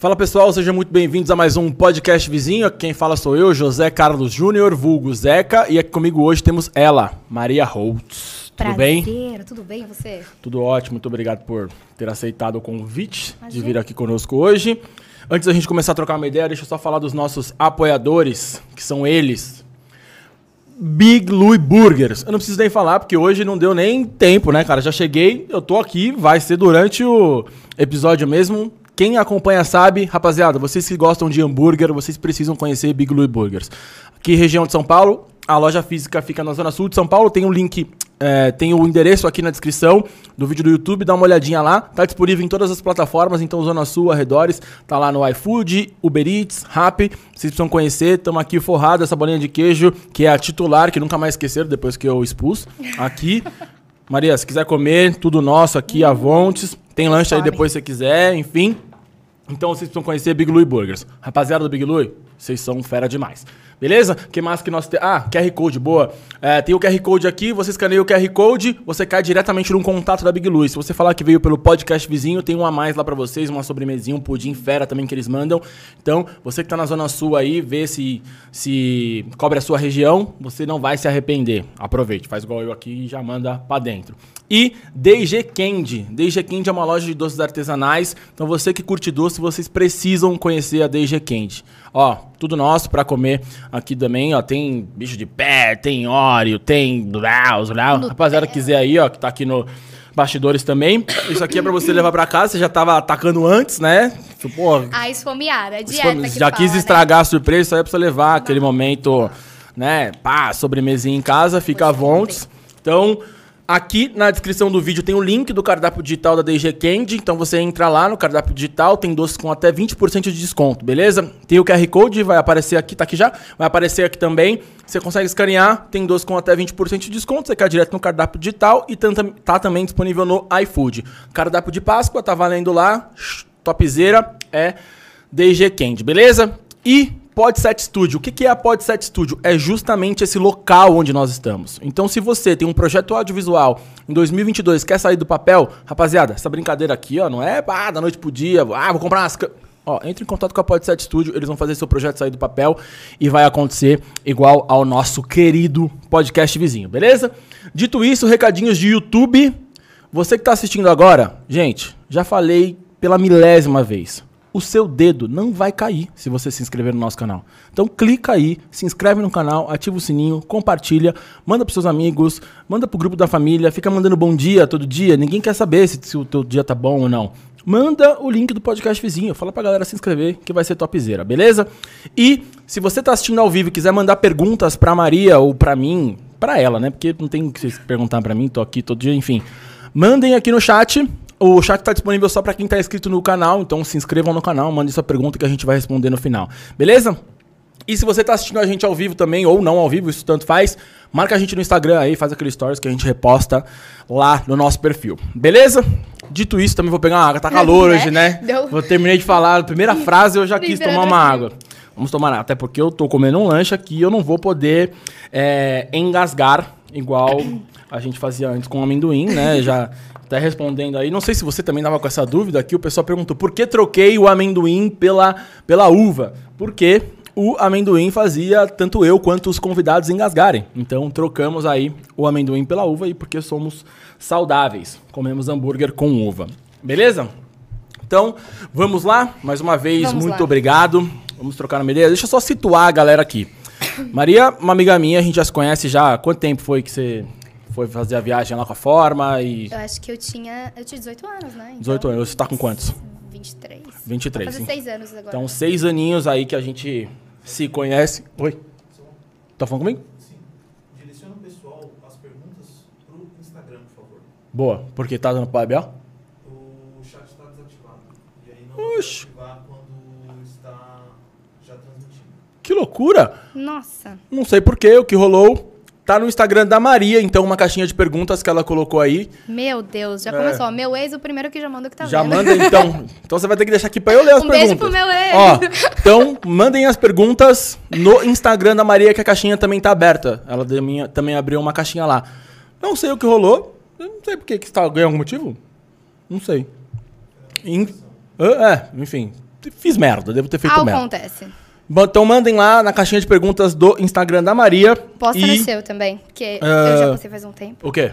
Fala pessoal, sejam muito bem-vindos a mais um podcast vizinho. Quem fala sou eu, José Carlos Júnior, vulgo Zeca, e aqui comigo hoje temos ela, Maria Holtz. Tudo bem? Prazer, tudo bem você? Tudo ótimo, muito obrigado por ter aceitado o convite de vir aqui conosco hoje. Antes da gente começar a trocar uma ideia, deixa eu só falar dos nossos apoiadores, que são eles. Big Louie Burgers. Eu não preciso nem falar, porque hoje não deu nem tempo, né, cara? Já cheguei, eu tô aqui, vai ser durante o episódio mesmo. Quem acompanha sabe, rapaziada, vocês que gostam de hambúrguer, vocês precisam conhecer Big Louie Burgers. Aqui, região de São Paulo, a loja física fica na zona sul de São Paulo, tem um link, é, tem o endereço aqui na descrição do vídeo do YouTube, dá uma olhadinha lá. Tá disponível em todas as plataformas, então Zona Sul, arredores, tá lá no iFood, Uber Eats, Rappi, vocês precisam conhecer. Estamos aqui forrado essa bolinha de queijo, que é a titular, que nunca mais esqueceram depois que eu expus. Aqui. Maria, se quiser comer, tudo nosso aqui, Avontes. Tem lanche aí depois se você quiser, enfim. Então vocês precisam conhecer Big Louie Burgers. Rapaziada do Big Louie, vocês são fera demais. Beleza? que mais que nós temos? Ah, QR Code, boa. É, tem o QR Code aqui, você escaneia o QR Code, você cai diretamente num contato da Big Louie. Se você falar que veio pelo podcast vizinho, tem um a mais lá pra vocês, uma sobremesinha, um pudim fera também que eles mandam. Então, você que tá na Zona Sul aí, vê se, se cobre a sua região, você não vai se arrepender. Aproveite, faz igual eu aqui e já manda pra dentro. E DG Candy. DG Candy é uma loja de doces artesanais. Então você que curte doce, vocês precisam conhecer a DG Candy. Ó, tudo nosso pra comer aqui também, ó. Tem bicho de pé, tem óleo, tem blau, blau. Rapaziada, quiser aí, ó, que tá aqui no bastidores também. Isso aqui é pra você levar pra casa. Você já tava atacando antes, né? Pô, A esfomeada, a dieta que já fala, quis né? estragar a surpresa, isso aí é pra você levar aquele momento, né? Pá, sobremesinha em casa, fica à vontade. Então, aqui na descrição do vídeo tem o link do cardápio digital da DG Candy. Então você entra lá no cardápio digital, tem doces com até 20% de desconto, beleza? Tem o QR Code, vai aparecer aqui, tá aqui já, vai aparecer aqui também. Você consegue escanear, tem doce com até 20% de desconto, você cai direto no cardápio digital e tá também disponível no iFood. Cardápio de Páscoa tá valendo lá, topzera, é DG Candy, beleza? E Podset Studio. O que é a Podset Studio? É justamente esse local onde nós estamos. Então, se você tem um projeto audiovisual em 2022 quer sair do papel, rapaziada, essa brincadeira aqui, ó, não é ah, da noite pro dia, ah, vou comprar umas... Ó, entre em contato com a Podset Studio, eles vão fazer seu projeto sair do papel e vai acontecer igual ao nosso querido podcast vizinho, beleza? Dito isso, recadinhos de YouTube. Você que está assistindo agora, gente, já falei pela milésima vez. O seu dedo não vai cair se você se inscrever no nosso canal. Então clica aí, se inscreve no canal, ativa o sininho, compartilha, manda pros seus amigos, manda pro grupo da família, fica mandando bom dia todo dia. Ninguém quer saber se, se o teu dia tá bom ou não. Manda o link do podcast vizinho, fala pra galera se inscrever que vai ser topzera, beleza? E se você tá assistindo ao vivo e quiser mandar perguntas pra Maria ou pra mim, pra ela, né? Porque não tem que vocês perguntar pra mim, tô aqui todo dia, enfim. Mandem aqui no chat. O chat está disponível só para quem está inscrito no canal, então se inscrevam no canal, mandem sua pergunta que a gente vai responder no final. Beleza? E se você está assistindo a gente ao vivo também, ou não ao vivo, isso tanto faz, marca a gente no Instagram aí, faz aquele stories que a gente reposta lá no nosso perfil. Beleza? Dito isso, também vou pegar uma água. Tá calor Né? hoje, né? Deu- Vou terminei de falar, a primeira frase eu já quis tomar uma água. Vamos tomar água, até porque eu tô comendo um lanche aqui e eu não vou poder é, engasgar igual a gente fazia antes com amendoim, né? Já até respondendo aí. Não sei se você também tava com essa dúvida aqui. O pessoal perguntou por que troquei o amendoim pela, pela uva? Porque o amendoim fazia tanto eu quanto os convidados engasgarem. Então trocamos aí o amendoim pela uva e porque somos saudáveis. Comemos hambúrguer com uva. Beleza? Então, vamos lá. Mais uma vez, Vamos muito lá. obrigado. Vamos trocar uma ideia. Deixa eu só situar a galera aqui. Maria, uma amiga minha, a gente já se conhece já. Quanto tempo foi que você foi fazer a viagem lá com a forma? E Eu acho que eu tinha. Eu tinha 18 anos, né? Então, 18 anos. Você tá com quantos? 23. 23. Vai fazer 6 anos agora. Então, seis aninhos aí que a gente se conhece. Oi? Tá falando comigo? Direciona o pessoal as perguntas pro Instagram, por favor. Boa. Porque tá dando pra Abel? O chat está desativado. E aí não Oxe. vai ativar quando está já transmitindo. Que loucura! Nossa. Não sei porquê, o que rolou. Tá no Instagram da Maria, então, uma caixinha de perguntas que ela colocou aí. Meu Deus, já É. começou. Meu ex, o primeiro que já manda o que tá Já vendo. manda então. Então você vai ter que deixar aqui pra eu ler as Um perguntas. beijo pro meu ex. Ó, então mandem as perguntas no Instagram da Maria que a caixinha também tá aberta. Ela também abriu uma caixinha lá. Não sei o que rolou. Não sei por que está ganhando algum motivo. Não sei. In- É, enfim. fiz merda, devo ter feito Algo merda. acontece. Bom, Então mandem lá na caixinha de perguntas do Instagram da Maria. Posta e... no seu também, porque Ah. eu já postei faz um tempo. O quê?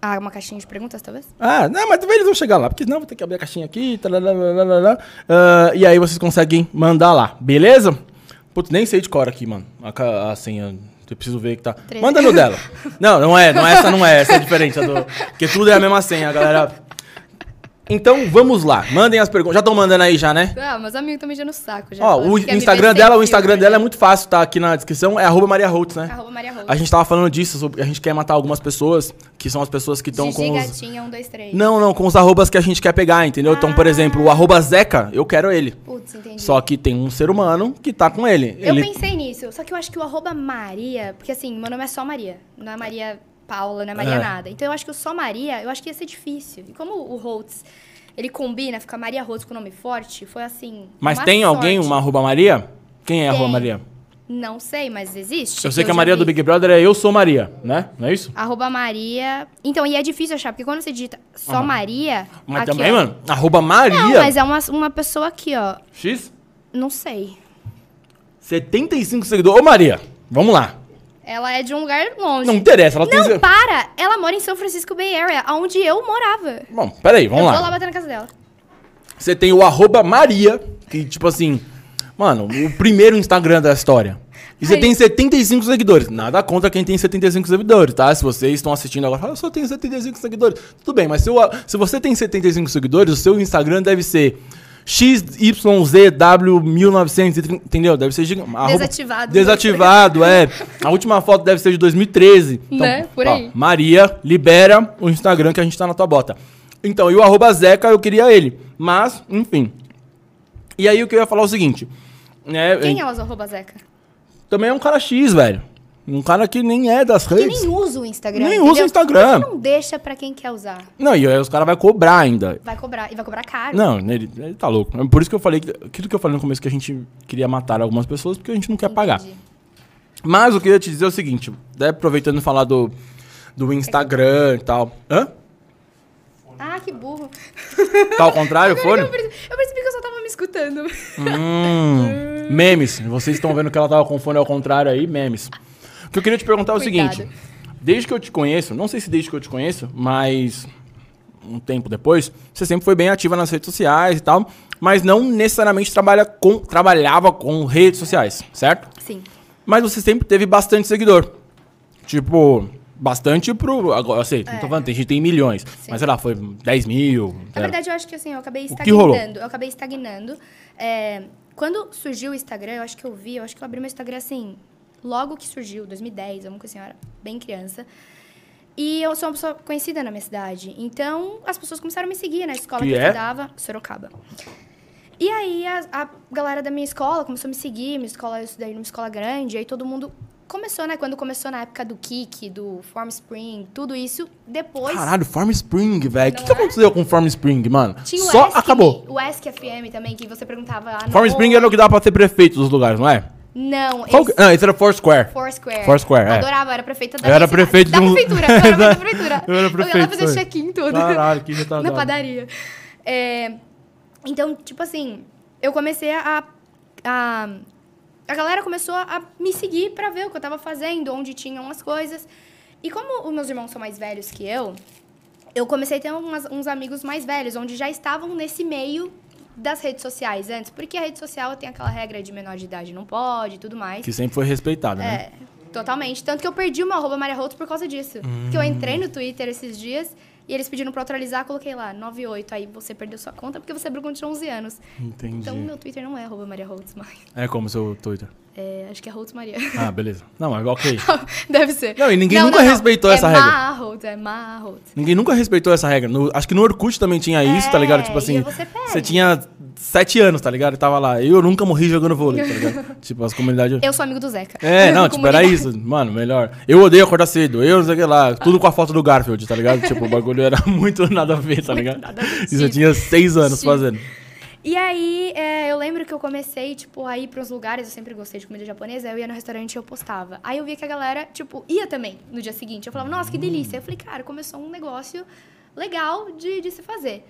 Ah, uma caixinha de perguntas, talvez? Ah, não, mas também eles vão chegar lá, porque senão vou ter que abrir a caixinha aqui, ah, e aí vocês conseguem mandar lá, beleza? Putz, nem sei de cor aqui, mano, a, a senha, eu preciso ver que tá... Treze. Manda no dela. Não, não é, não é, essa não é, essa é diferente, do... porque tudo é a mesma senha, galera. Então, vamos lá, mandem as perguntas, já estão mandando aí já, né? Ah, meus amigos estão me enchendo o saco já. Ó, o me Instagram dela, o Instagram filtro, dela é né? muito fácil, tá aqui na descrição, é arroba Maria Holtz, né? Arroba Maria Rose. A gente tava falando disso, sobre, a gente quer matar algumas pessoas, que são as pessoas que estão com os... Gatinha, um, dois, três. Não, não, com os arrobas que a gente quer pegar, entendeu? Então, por Ah. exemplo, o arroba Zeca, eu quero ele. Putz, entendi. Só que tem um ser humano que tá com ele. Eu ele... pensei nisso, só que eu acho que o arroba Maria, porque assim, meu nome é só Maria, não é Maria Paula, não é Maria É. nada. Então eu acho que o só Maria, eu acho que ia ser difícil. E como o Holtz, ele combina, fica Maria Holtz com nome forte, foi assim. Mas tem alguém, sorte. uma arroba Maria? Quem é arroba. Maria? Não sei, mas existe. Eu sei que a Maria vi. do Big Brother é Eu Sou Maria, né? Não é isso? Arroba Maria. Então, e é difícil achar, porque quando você digita só Maria. Mas aqui, também, ó. mano, arroba Maria. Não, mas é uma, uma pessoa aqui, ó. X? Não sei. 75 seguidores. Ô, Maria, vamos lá. Ela é de um lugar longe. Não interessa, ela tem... Não, para! Ela mora em São Francisco Bay Area, onde eu morava. Bom, peraí, vamos eu lá. vou lá bater na casa dela. Você tem o arroba Maria, que tipo assim, mano, o primeiro Instagram da história. E você tem 75 seguidores. Nada contra quem tem 75 seguidores, tá? Se vocês estão assistindo agora, fala, eu só tenho 75 seguidores. Tudo bem, mas se, o- se você tem 75 seguidores, o seu Instagram deve ser XYZW1930, entendeu? Deve ser giga- arroba- Desativado. Desativado, é. A última foto deve ser de 2013. Né? Por aí. Maria, libera o Instagram que a gente tá na tua bota. Então, e o arroba Zeca, eu queria ele. Mas, enfim. E aí o que eu ia falar é o seguinte. Né, Quem é o arroba Zeca? Também é um cara X, velho. Um cara que nem é das Que redes. nem usa o Instagram. Nem entendeu? usa o Instagram. Porque Não deixa pra quem quer usar. Não, e aí os caras vão cobrar ainda. Vai cobrar. E vai cobrar caro. Não, ele, ele tá louco. É Por isso que eu falei, que- aquilo que eu falei no começo, que a gente queria matar algumas pessoas, porque a gente não quer pagar. Entendi. Mas eu queria te dizer o seguinte, né, aproveitando falar do, do Instagram e tal. Hã? Ah, que burro. Tá ao contrário, o fone? Eu percebi, eu percebi que eu só tava me escutando. Hum, memes. Vocês estão vendo que ela tava com o fone ao contrário aí, memes. O que eu queria te perguntar é o seguinte. Desde que eu te conheço, não sei se desde que eu te conheço, mas um tempo depois, você sempre foi bem ativa nas redes sociais e tal, mas não necessariamente trabalha com, trabalhava com redes sociais, certo? Sim. Mas você sempre teve bastante seguidor. Tipo, bastante pro. Agora, eu sei, não tô falando, tem gente que tem milhões. Mas sei lá, foi 10 mil. Na lá. verdade, eu acho que assim, eu acabei que rolou? estagnando. Eu acabei estagnando. É, quando surgiu o Instagram, eu acho que eu vi, eu acho que eu abri meu Instagram assim, logo que surgiu, 2010, alguma coisa assim, eu era bem criança. E eu sou uma pessoa conhecida na minha cidade. Então, as pessoas começaram a me seguir na escola Que que, eu é? estudava, Sorocaba. E aí, a, a galera da minha escola começou a me seguir. Minha escola, eu estudei numa escola grande. Aí todo mundo começou, né? Quando começou na época do Kik, do Form Spring, tudo isso. Depois... Caralho, Farm Spring, velho. O que, que aconteceu com Farm Spring, mano? Tinha o Só Ask acabou. O Ask FM também, que você perguntava no... Farm Spring era o que dava pra ser prefeito dos lugares, não é? Não, Qual esse... que... Não, esse era Foursquare. Foursquare. Foursquare, é. Adorava, eu era prefeita da Eu era prefeito da de um- prefeitura. Eu era da prefeitura. Eu era ia lá prefeito, fazer check-in tudo. Caralho, que retardado. Na padaria. É, então, tipo assim, eu comecei a, a... A galera começou a me seguir pra ver o que eu tava fazendo, onde tinham as coisas. E como os meus irmãos são mais velhos que eu, eu comecei a ter umas- uns amigos mais velhos, onde já estavam nesse meio das redes sociais antes. Porque a rede social tem aquela regra de menor de idade não pode e tudo mais. Que sempre foi respeitada, né? É, totalmente. Tanto que eu perdi o meu arroba Maria por causa disso. Porque eu entrei no Twitter esses dias e eles pediram pra atualizar, coloquei lá, 98. Aí você perdeu sua conta porque você abriu quando tinha 11 anos. Entendi. Então meu Twitter não é arroba Maria Holtz mais. É como seu Twitter. É, acho que é Holtz Maria. Ah, beleza. Não, mas ok. Deve ser. Não, e ninguém nunca respeitou essa é regra. Ma Holtz, é Ma Holtz. Ninguém nunca respeitou essa regra. No- acho que no Orkut também tinha isso, tá ligado? É, Tipo assim, você você tinha sete anos, tá ligado? E tava lá. Eu nunca morri jogando vôlei, tá ligado? tipo, as comunidades. Eu sou amigo do Zeca. É, não, tipo, era isso. Mano, melhor. Eu odeio acordar cedo. Eu não sei o que lá. Tudo com a foto do Garfield, tá ligado? Tipo, o bagulho era muito nada a ver, tá ligado? nada a ver. Isso eu tinha seis anos Sim. fazendo. E aí, é, eu lembro que eu comecei, tipo, a ir pros lugares, eu sempre gostei de comida japonesa, eu ia no restaurante e eu postava. Aí eu via que a galera, tipo, ia também no dia seguinte. Eu falava, nossa, que delícia. Eu falei, cara, começou um negócio legal de, de se fazer.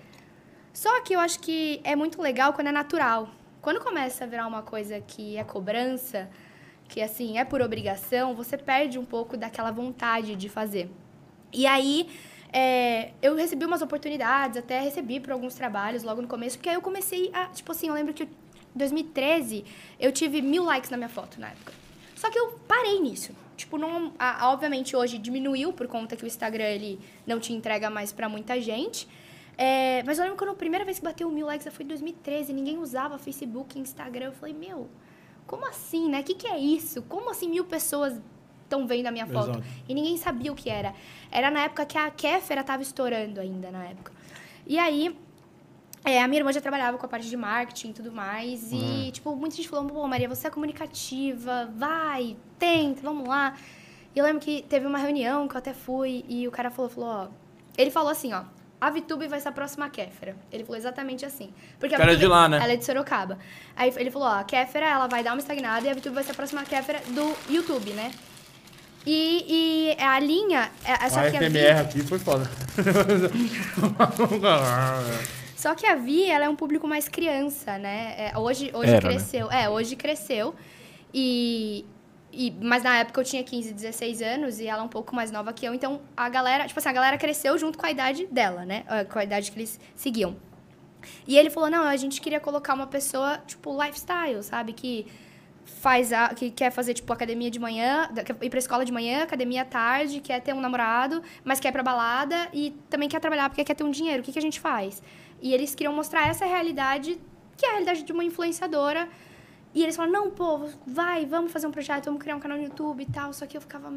Só que eu acho que é muito legal quando é natural. quando começa a virar uma coisa que é cobrança, que assim, é por obrigação, você perde um pouco daquela vontade de fazer. E aí, é, eu recebi umas oportunidades, até recebi por alguns trabalhos logo no começo, porque aí eu comecei a, tipo assim, eu lembro que em 2013 eu tive mil likes na minha foto na época. Só que eu parei nisso. Tipo, não, a- obviamente hoje diminuiu por conta que o Instagram ele não te entrega mais pra muita gente. É, mas eu lembro quando a primeira vez que bateu mil likes foi em 2013, ninguém usava Facebook, Instagram. Eu falei, meu, como assim, né? O que, que é isso? Como assim mil pessoas estão vendo a minha foto? Exato. E ninguém sabia o que era. Era na época que a Kéfera tava estourando ainda, na época. E aí, é, a minha irmã já trabalhava com a parte de marketing e tudo mais. E, tipo, muita gente falou, pô, Maria, você é comunicativa, vai, tenta, vamos lá. E eu lembro que teve uma reunião que eu até fui e o cara falou, falou, ó... Ele falou assim, ó, a Vitube vai ser a próxima Kéfera. Ele falou exatamente assim. Porque a Cara Vitube- de lá, né? Ela é de Sorocaba. Aí ele falou, ó, a Kéfera, ela vai dar uma estagnada e a Vitube vai ser a próxima Kéfera do YouTube, né? E, e a linha... É, é só A que a Vi- FMR aqui foi foda. Só que a Vi, ela é um público mais criança, né? É, hoje hoje Era, né? cresceu. É, hoje cresceu. E, e. Mas na época eu tinha 15, 16 anos e ela é um pouco mais nova que eu. Então a galera, tipo assim, a galera cresceu junto com a idade dela, né? Ah, Com a idade que eles seguiam. E ele falou: não, a gente queria colocar uma pessoa, tipo, lifestyle, sabe? Que faz a, que quer fazer, tipo, academia de manhã, ir pra escola de manhã, academia à tarde, quer ter um namorado, mas quer ir pra balada e também quer trabalhar porque quer ter um dinheiro. O que, que a gente faz? E eles queriam mostrar essa realidade, que é a realidade de uma influenciadora. E eles falaram, não, pô, vai, vamos fazer um projeto, vamos criar um canal no YouTube e tal. Só que eu ficava...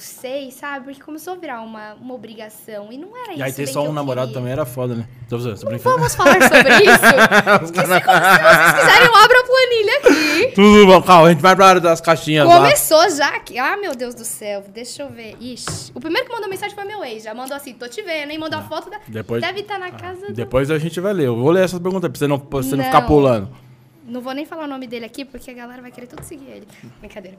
Sei, sabe? Porque começou a virar uma, uma obrigação. E não era isso E aí ter só um namorado queria. também era foda, né? Tô tô Não vamos falar sobre isso. Se, se vocês quiserem, eu abro a planilha aqui. Tudo bom, calma, a gente vai pra área das caixinhas lá. Começou já aqui. Ah, meu Deus do céu. Deixa eu ver. Ixi. O primeiro que mandou mensagem foi meu ex. Já mandou assim, tô te vendo, hein? Mandou a foto da... Depois- Deve estar na casa do... Depois a gente vai ler. Eu vou ler essas perguntas pra você não, pra você não ficar Não. pulando. Não vou nem falar o nome dele aqui, porque a galera vai querer tudo seguir ele. Brincadeira.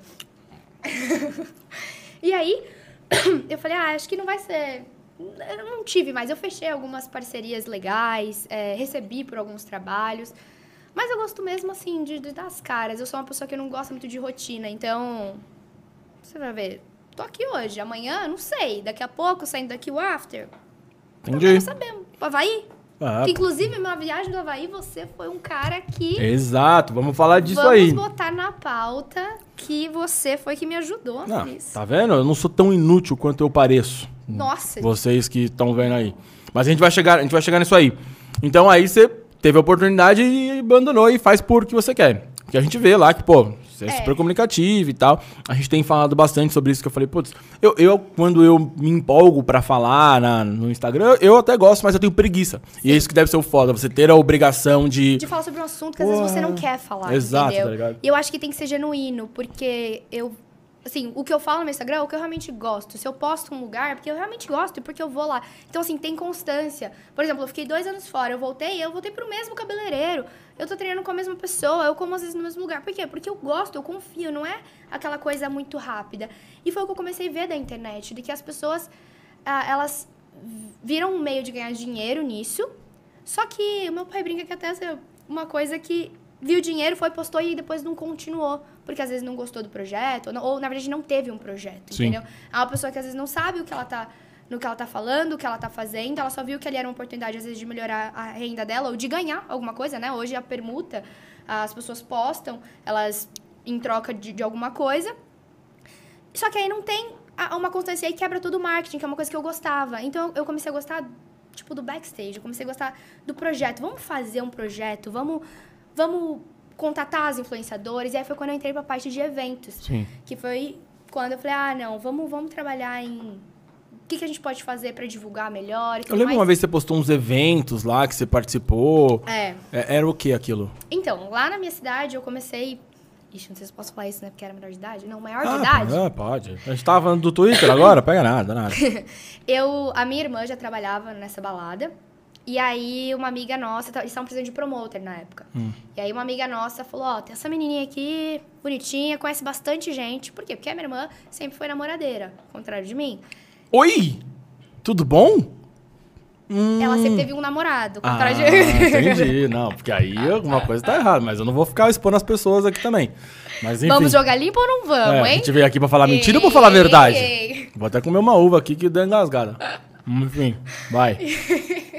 e aí, eu falei, ah, acho que não vai ser... Eu não tive mais. Eu fechei algumas parcerias legais, é, recebi por alguns trabalhos. Mas eu gosto mesmo, assim, de, de dar as caras. Eu sou uma pessoa que não gosta muito de rotina, então... Você vai ver. Tô aqui hoje, amanhã, não sei. Daqui a pouco, saindo daqui o after. Entendi. Não sabemos. Havaí? Ah, inclusive, minha viagem do Havaí, você foi um cara que... Exato, vamos falar disso Vamos aí. botar na pauta que você foi que me ajudou Não, nisso. tá vendo? Eu não sou tão inútil quanto eu pareço. Nossa, Vocês que estão vendo aí. Mas a gente vai chegar, a gente vai chegar nisso aí. Então aí você teve a oportunidade e abandonou e faz por que você quer. Porque a gente vê lá que, pô, é, É. super comunicativo e tal. A gente tem falado bastante sobre isso que eu falei, putz, eu, eu quando eu me empolgo pra falar na- no Instagram, eu até gosto, mas eu tenho preguiça. E é isso que deve ser o foda, você ter a obrigação de. de falar sobre um assunto que às vezes você não quer falar, Exato, entendeu? tá ligado? E eu acho que tem que ser genuíno, porque eu... Assim, o que eu falo no meu Instagram é o que eu realmente gosto. Se eu posto um lugar, é porque eu realmente gosto e porque eu vou lá. Então, assim, tem constância. Por exemplo, eu fiquei dois anos fora, eu voltei, eu voltei pro mesmo cabeleireiro. Eu tô treinando com a mesma pessoa, eu como às vezes no mesmo lugar. Por quê? Porque eu gosto, eu confio, não é aquela coisa muito rápida. E foi o que eu comecei a ver da internet, de que as pessoas, ah, elas viram um meio de ganhar dinheiro nisso. Só que o meu pai brinca que até é uma coisa que viu dinheiro, foi, postou e depois não continuou. Porque às vezes não gostou do projeto, ou, não- ou, na verdade não teve um projeto, Sim. entendeu? É uma pessoa que às vezes não sabe o que ela tá. No que ela tá falando, o que ela tá fazendo, ela só viu que ali era uma oportunidade, às vezes, de melhorar a renda dela ou de ganhar alguma coisa, né? Hoje a permuta, as pessoas postam, elas em troca de, de alguma coisa. Só que aí não tem uma constância aí quebra todo o marketing, que é uma coisa que eu gostava. Então eu comecei a gostar, tipo, do backstage, eu comecei a gostar do projeto. Vamos fazer um projeto, vamos, vamos contatar as influenciadores. E aí foi quando eu entrei pra parte de eventos. Sim. Que foi quando eu falei, ah, não, vamos, vamos trabalhar em. O que, que a gente pode fazer pra divulgar melhor? Eu lembro mais. uma vez que você postou uns eventos lá que você participou. É. É, Era o que aquilo? Então, lá na minha cidade eu comecei. Ixi, não sei se eu posso falar isso, né? Porque era menor de idade. Não, maior de Ah, idade. é, pode. A gente tava falando do Twitter agora? Pega nada, nada. Eu, a minha irmã já trabalhava nessa balada. E aí, uma amiga nossa, eles estavam precisando de promoter na época. E aí, uma amiga nossa falou: Ó, tem essa menininha aqui, bonitinha, conhece bastante gente. Por quê? Porque a minha irmã sempre foi namoradeira, ao contrário de mim. Oi! Tudo bom? ela sempre teve um namorado. Ah, contrário de- entendi. Não, porque aí alguma coisa tá errada. Mas eu não vou ficar expondo as pessoas aqui também. Mas enfim. Vamos jogar limpo ou não vamos, É, a hein? gente veio aqui pra falar mentira ou pra falar a verdade? Ei, ei. Vou até comer uma uva aqui que deu engasgada. Enfim, vai.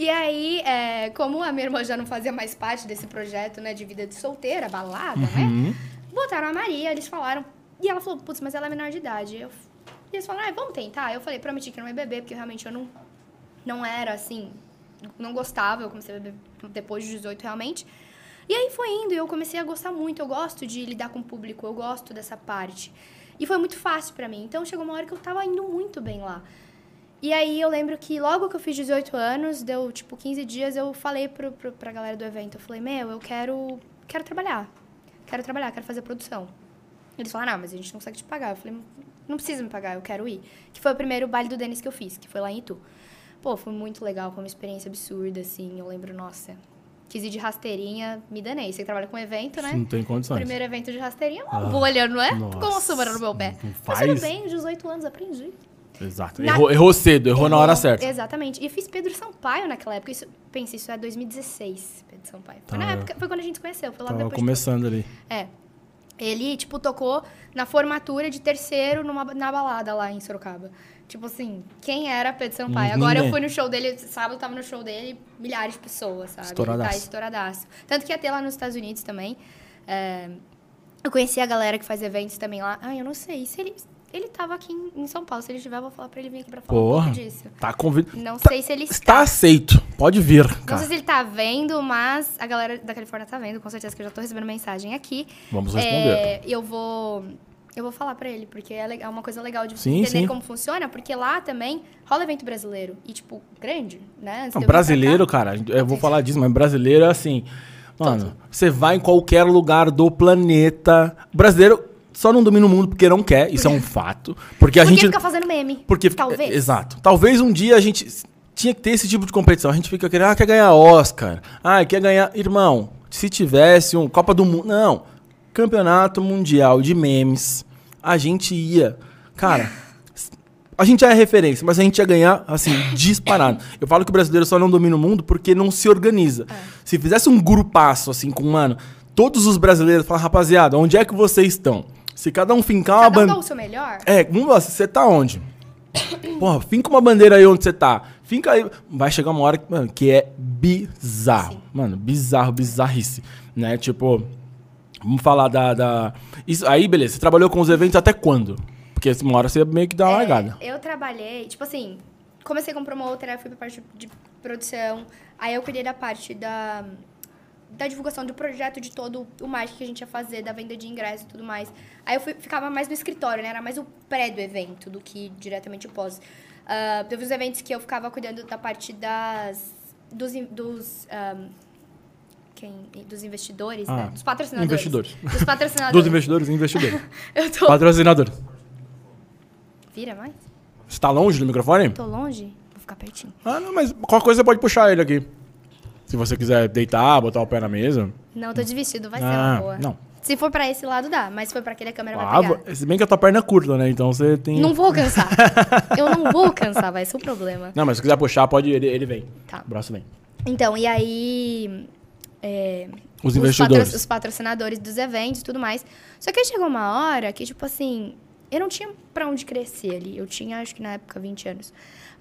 E aí, é, como a minha irmã já não fazia mais parte desse projeto, né, de vida de solteira, balada, Uhum. né? Botaram a Maria, eles falaram. E ela falou, putz, mas ela é menor de idade. Eu, e eles falaram, ah, vamos tentar. Eu falei, prometi que não ia beber, porque realmente eu não, não era assim, não gostava. Eu comecei a beber depois de 18 realmente. E aí foi indo, e eu comecei a gostar muito. Eu gosto de lidar com o público, eu gosto dessa parte. E foi muito fácil pra mim. Então chegou uma hora que eu tava indo muito bem lá. E aí eu lembro que logo que eu fiz 18 anos, deu tipo 15 dias, eu falei pro, pro, pra galera do evento, eu falei, meu, eu quero, quero trabalhar. Quero trabalhar, quero fazer produção. Eles falaram, ah, mas a gente não consegue te pagar. Eu falei, não precisa me pagar, eu quero ir. Que foi o primeiro baile do Denis que eu fiz, que foi lá em Itu. Pô, foi muito legal, foi uma experiência absurda, assim. Eu lembro, nossa, quis ir de rasteirinha, me danei. Você trabalha com evento, né? Não tem condições. Primeiro evento de rasteirinha, uma Ah, bolha, não é? nossa. Com uma sombra no meu pé. Não Mas tudo faz. bem, 18 anos, aprendi. Exato. Na- Errou, errou cedo, errou, na hora certa. Exatamente. E eu fiz Pedro Sampaio naquela época. Isso, pense, isso é 2016, Pedro Sampaio. Foi Tá. na época, foi quando a gente se conheceu, foi lá Tava depois. de- começando ali. É. Ele, tipo, tocou na formatura de terceiro numa, na balada lá em Sorocaba. Tipo assim, quem era Pedro Sampaio? Agora eu Ninguém. fui no show dele, sábado eu tava no show dele, milhares de pessoas, sabe? Estouradaço. Tá estouradaço. Tanto que ia ter lá nos Estados Unidos também. É, eu conheci a galera que faz eventos também lá. Ai, eu não sei se ele... Ele tava aqui em, em São Paulo. Se ele estiver, eu vou falar pra ele vir aqui pra falar um Porra. pouco disso. Tá convidado. Não Tá- sei se ele Está está. aceito. Pode vir, Não cara. sei se ele tá vendo, mas a galera da Califórnia tá vendo. Com certeza que eu já tô recebendo mensagem aqui. Vamos responder. É, eu vou. Eu vou falar pra ele, porque é é uma coisa legal de Sim, entender sim. como funciona, porque lá também rola evento brasileiro. E, tipo, grande, né? Não, brasileiro, cá- cara, eu vou falar disso, mas brasileiro é assim. Mano, você vai em qualquer lugar do planeta. Brasileiro só não domina o mundo porque não quer, isso é um fato. Porque a gente. ficar fazendo meme? Porque, Talvez. Exato. Talvez um dia a gente tinha que ter esse tipo de competição. A gente fica querendo, ah, quer ganhar Oscar. Ah, quer ganhar. Irmão, se tivesse um Copa do Mundo. Não. Campeonato Mundial de Memes. A gente ia. Cara. A gente é referência, mas a gente ia ganhar, assim, disparado. Eu falo que o brasileiro só não domina o mundo porque não se organiza. É. Se fizesse um grupaço, assim, com, mano, todos os brasileiros falam, rapaziada, onde é que vocês estão? Se cada um fincar uma Cada um bandeira. dá o seu melhor? É, vamos lá, você tá onde? Porra, finca uma bandeira aí onde você tá. Finca aí. Vai chegar uma hora que, mano, que é bizarro. Sim. Mano, bizarro, bizarrice. Né? Tipo, vamos falar da. da... Isso, aí, beleza, você trabalhou com os eventos até quando? Porque uma hora você meio que dá uma largada. É, eu trabalhei, tipo assim, comecei como aí fui pra parte de produção, aí eu cuidei da parte da, da divulgação do projeto, de todo o marketing que a gente ia fazer, da venda de ingresso e tudo mais. Aí eu fui- ficava mais no escritório, né? Era mais o pré do evento do que diretamente o pós. Ah, teve os eventos que eu ficava cuidando da parte das... dos... dos ahm, quem, dos investidores, Ah, né? Dos patrocinadores. investidores. Dos patrocinadores. Dos investidores e investidores. Eu tô... Patrocinadores. Vira mais? Você tá longe do microfone? Tô longe? Vou ficar pertinho. Ah, não, mas qualquer coisa você pode puxar ele aqui. Se você quiser deitar, botar o pé na mesa. Não, tô de vestido, vai ser Ah, uma boa. não. Se for pra esse lado, dá. Mas se for pra aquele, a câmera Ah, vai pegar. se bem que a tua perna é curta, né? Então você tem. Não vou cansar. Eu não vou cansar, vai ser o problema. Não, mas se quiser puxar, pode. Ele, ele vem. Tá. O braço vem. Então, e aí... é, Os investidores. patro- os patrocinadores dos eventos e tudo mais. Só que aí chegou uma hora que, tipo assim... Eu não tinha pra onde crescer ali. Eu tinha, acho que na época, 20 anos.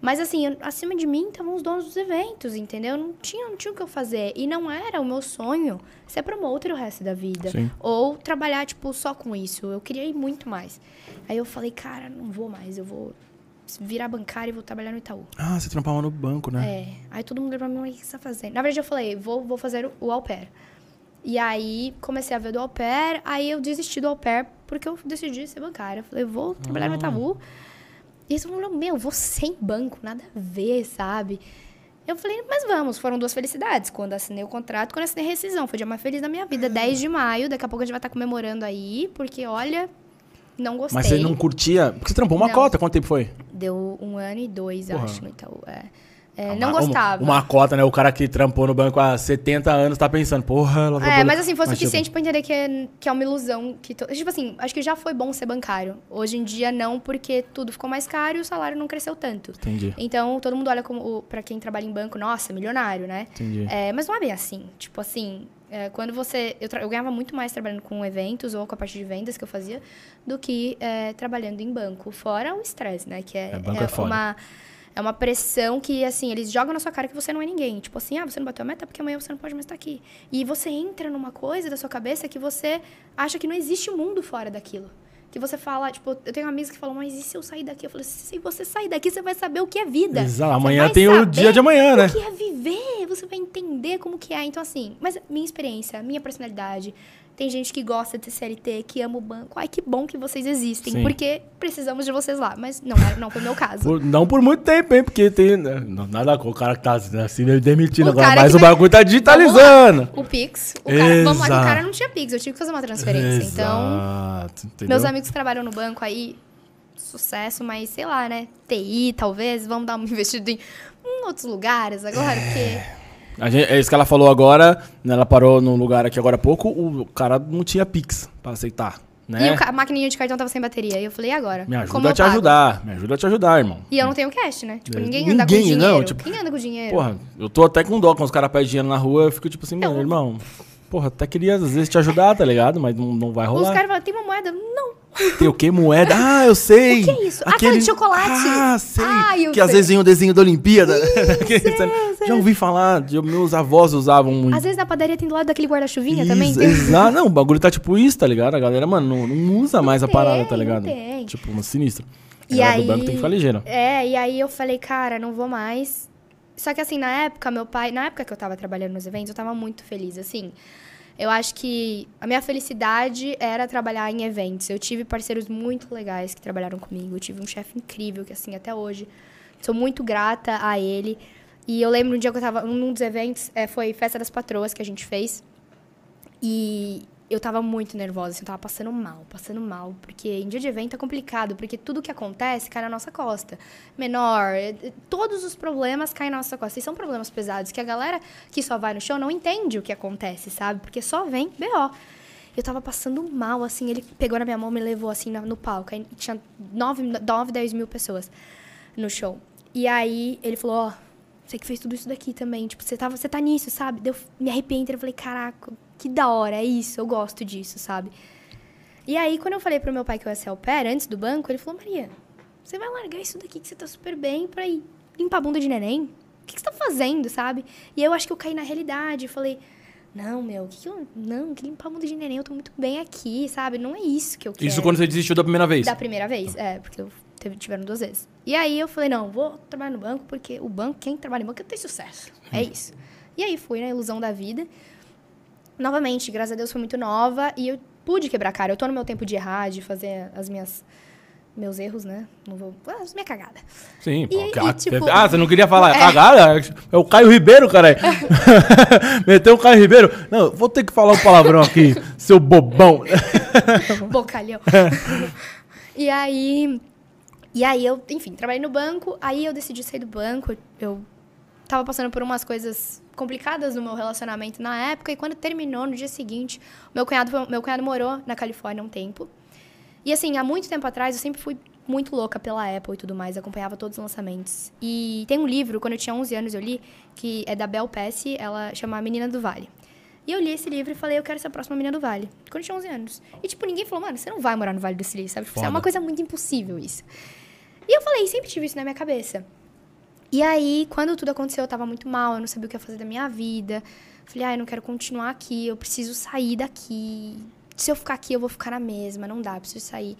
Mas, assim, acima de mim estavam os donos dos eventos, entendeu? Não tinha, não tinha o que eu fazer. E não era o meu sonho ser promotor o resto da vida. Sim. Ou trabalhar, tipo, só com isso. Eu queria ir muito mais. Aí eu falei, cara, não vou mais. Eu vou virar bancária e vou trabalhar no Itaú. Ah, você trampava no banco, né? É. Aí todo mundo olhou pra mim, "Mas o que você tá fazendo? Na verdade, eu falei, vou, vou fazer o, o au pair. E aí, comecei a ver do au pair, aí eu desisti do au pair, porque eu decidi ser bancária. Eu falei, vou trabalhar no Itaú. E eles falaram, meu, você em banco, nada a ver, sabe? Eu falei, mas vamos, foram duas felicidades. Quando assinei o contrato, quando assinei a rescisão. Foi o dia mais feliz da minha vida, 10 de maio. Daqui a pouco a gente vai estar comemorando aí, porque, olha, não gostei. Mas você não curtia. Porque você trampou uma Não. cota, quanto tempo foi? Deu um ano e dois, Porra. acho, no Itaú. É. É, Uma- não gostava. Uma, uma cota, né? O cara que trampou no banco há 70 anos tá pensando, porra, ela É, mas assim, foi o Mas, tipo, suficiente pra entender que é, que é uma ilusão. Que to- Tipo assim, acho que já foi bom ser bancário. Hoje em dia não, porque tudo ficou mais caro e o salário não cresceu tanto. Entendi, Então, todo mundo olha como, pra quem trabalha em banco, nossa, milionário, né? entendi. É, mas não é bem assim. Tipo assim, é, quando você. Eu, eu ganhava muito mais trabalhando com eventos ou com a parte de vendas que eu fazia do que é, trabalhando em banco. Fora o estresse, né? Que é, É, banco é foda. uma. É uma pressão que, assim, eles jogam na sua cara que você não é ninguém. Tipo assim, ah, você não bateu a meta porque amanhã você não pode mais estar aqui. E você entra numa coisa da sua cabeça que você acha que não existe um mundo fora daquilo. Que você fala, tipo, eu tenho amigos que falam, mas e se eu sair daqui? Eu falo, se você sair daqui, você vai saber o que é vida. Exato, amanhã tem o dia de amanhã, né? O que é viver, você vai entender como que é. Então, assim, mas minha experiência, minha personalidade. Tem gente que gosta de CLT, que ama o banco. Ai, que bom que vocês existem, Sim. porque precisamos de vocês lá. Mas não, não foi o meu caso. Por- não por muito tempo, hein? Porque tem. né, não- Nada com o cara que tá assim, demitindo O agora. Mas o vai- bagulho tá digitalizando. O Pix, o cara, vamos lá, que o cara não tinha Pix, eu tive que fazer uma transferência. Então, Exato, entendeu? meus amigos que trabalham no banco aí, sucesso, mas sei lá, né? TI, talvez, vamos dar uma investida em, em outros lugares agora, porque. Gente- é isso que ela falou agora, né, ela parou num lugar aqui agora há pouco, o cara não tinha Pix pra aceitar, né? E a maquininha de cartão tava sem bateria. E eu falei, e agora? Me Como ajuda eu a te pago? ajudar, me ajuda a te ajudar, irmão. E eu não tenho cash, né? Tipo, É, ninguém, anda com ninguém, dinheiro. não, tipo- Quem anda com dinheiro? Porra, eu tô até com dó quando os caras pedem dinheiro na rua, eu fico tipo assim, mano, irmão, porra, até queria às vezes te ajudar, tá ligado? Mas não, não vai Os rolar. caras falam, tem uma moeda? Não. Tem o que? Moeda? Ah, eu sei! O que é isso? Aquela de chocolate. Ah, sei! Ah, que às sei. vezes vem o desenho da Olimpíada. Que- sei, Já ouvi falar, de- meus avós usavam muito. Às vezes na padaria tem do lado daquele guarda-chuvinha Isso, também. Exato, não, o bagulho tá tipo isso, tá ligado? A galera, mano, não, não usa mais a tem, parada, tá não ligado? tem. Tipo, uma sinistra. A E aí... do banco tem que ficar ligeiro. É, e aí eu falei, cara, não vou mais. Só que assim, na época, meu pai... Na época que eu tava trabalhando nos eventos, eu tava muito feliz, assim. Eu acho que a minha felicidade era trabalhar em eventos. Eu tive parceiros muito legais que trabalharam comigo. Eu tive um chefe incrível, que assim, até hoje... Sou muito grata a ele. E eu lembro um dia que eu tava... Num dos eventos, é, foi Festa das Patroas que a gente fez. E eu tava muito nervosa, assim, eu tava passando mal, passando mal. Porque em dia de evento é complicado, porque tudo que acontece cai na nossa costa. Menor, eh, eh, todos os problemas caem na nossa costa. E são problemas pesados, que a galera que só vai no show não entende o que acontece, sabe? Porque só vem B.O. Eu tava passando mal, assim, ele pegou na minha mão, me levou, assim, no palco. Aí tinha 9, 9 10 mil pessoas no show. E aí ele falou, ó, você que fez tudo isso daqui também. Tipo, você, você tá nisso, sabe? Daí Eu me arrepiei. Eu falei, caraca, que da hora, é isso, eu gosto disso, sabe? E aí, quando eu falei pro meu pai que eu ia ser au pair, antes do banco, ele falou, Maria, você vai largar isso daqui que você tá super bem pra ir limpar a bunda de neném? O que, que você tá fazendo, sabe? E eu acho que eu caí na realidade. Eu falei, não, meu, que, que eu. Não, que limpar a bunda de neném, eu tô muito bem aqui, sabe? Não é isso que eu quero. Isso quando você desistiu da primeira vez. Da primeira vez, é, porque eu teve, tiveram duas vezes. E aí eu falei, não, vou trabalhar no banco, porque o banco, quem trabalha em banco, tem sucesso. É isso. E aí fui na ilusão da vida. Novamente, graças a Deus, fui muito nova e eu pude quebrar a cara. Eu tô no meu tempo de errar, de fazer as minhas. Meus erros, né? Não vou. Ah, minha cagada. Sim, pô. E- cara, e, tipo- Ah, você não queria falar. É. Cagada? É o Caio Ribeiro, cara. Meteu o Caio Ribeiro. Não, vou ter que falar um palavrão aqui, seu bobão. Bocalhão. e aí. E aí eu, enfim, trabalhei no banco, aí eu decidi sair do banco. Eu tava passando por umas coisas complicadas no meu relacionamento na época, e quando terminou, no dia seguinte, meu cunhado, meu cunhado morou na Califórnia um tempo. E assim, há muito tempo atrás, eu sempre fui muito louca pela Apple e tudo mais, acompanhava todos os lançamentos. E tem um livro, quando eu tinha 11 anos eu li, que é da Bel Pesce, ela chama A Menina do Vale. E eu li esse livro e falei, eu quero ser a próxima menina do Vale. Quando eu tinha 11 anos. E, tipo, ninguém falou, mano, você não vai morar no Vale do Silício, sabe? Tipo, é uma coisa muito impossível isso. E eu falei, sempre tive isso na minha cabeça. E aí, quando tudo aconteceu, eu tava muito mal, eu não sabia o que ia fazer da minha vida. Falei, ah, eu não quero continuar aqui, eu preciso sair daqui. Se eu ficar aqui, eu vou ficar na mesma, não dá, preciso sair.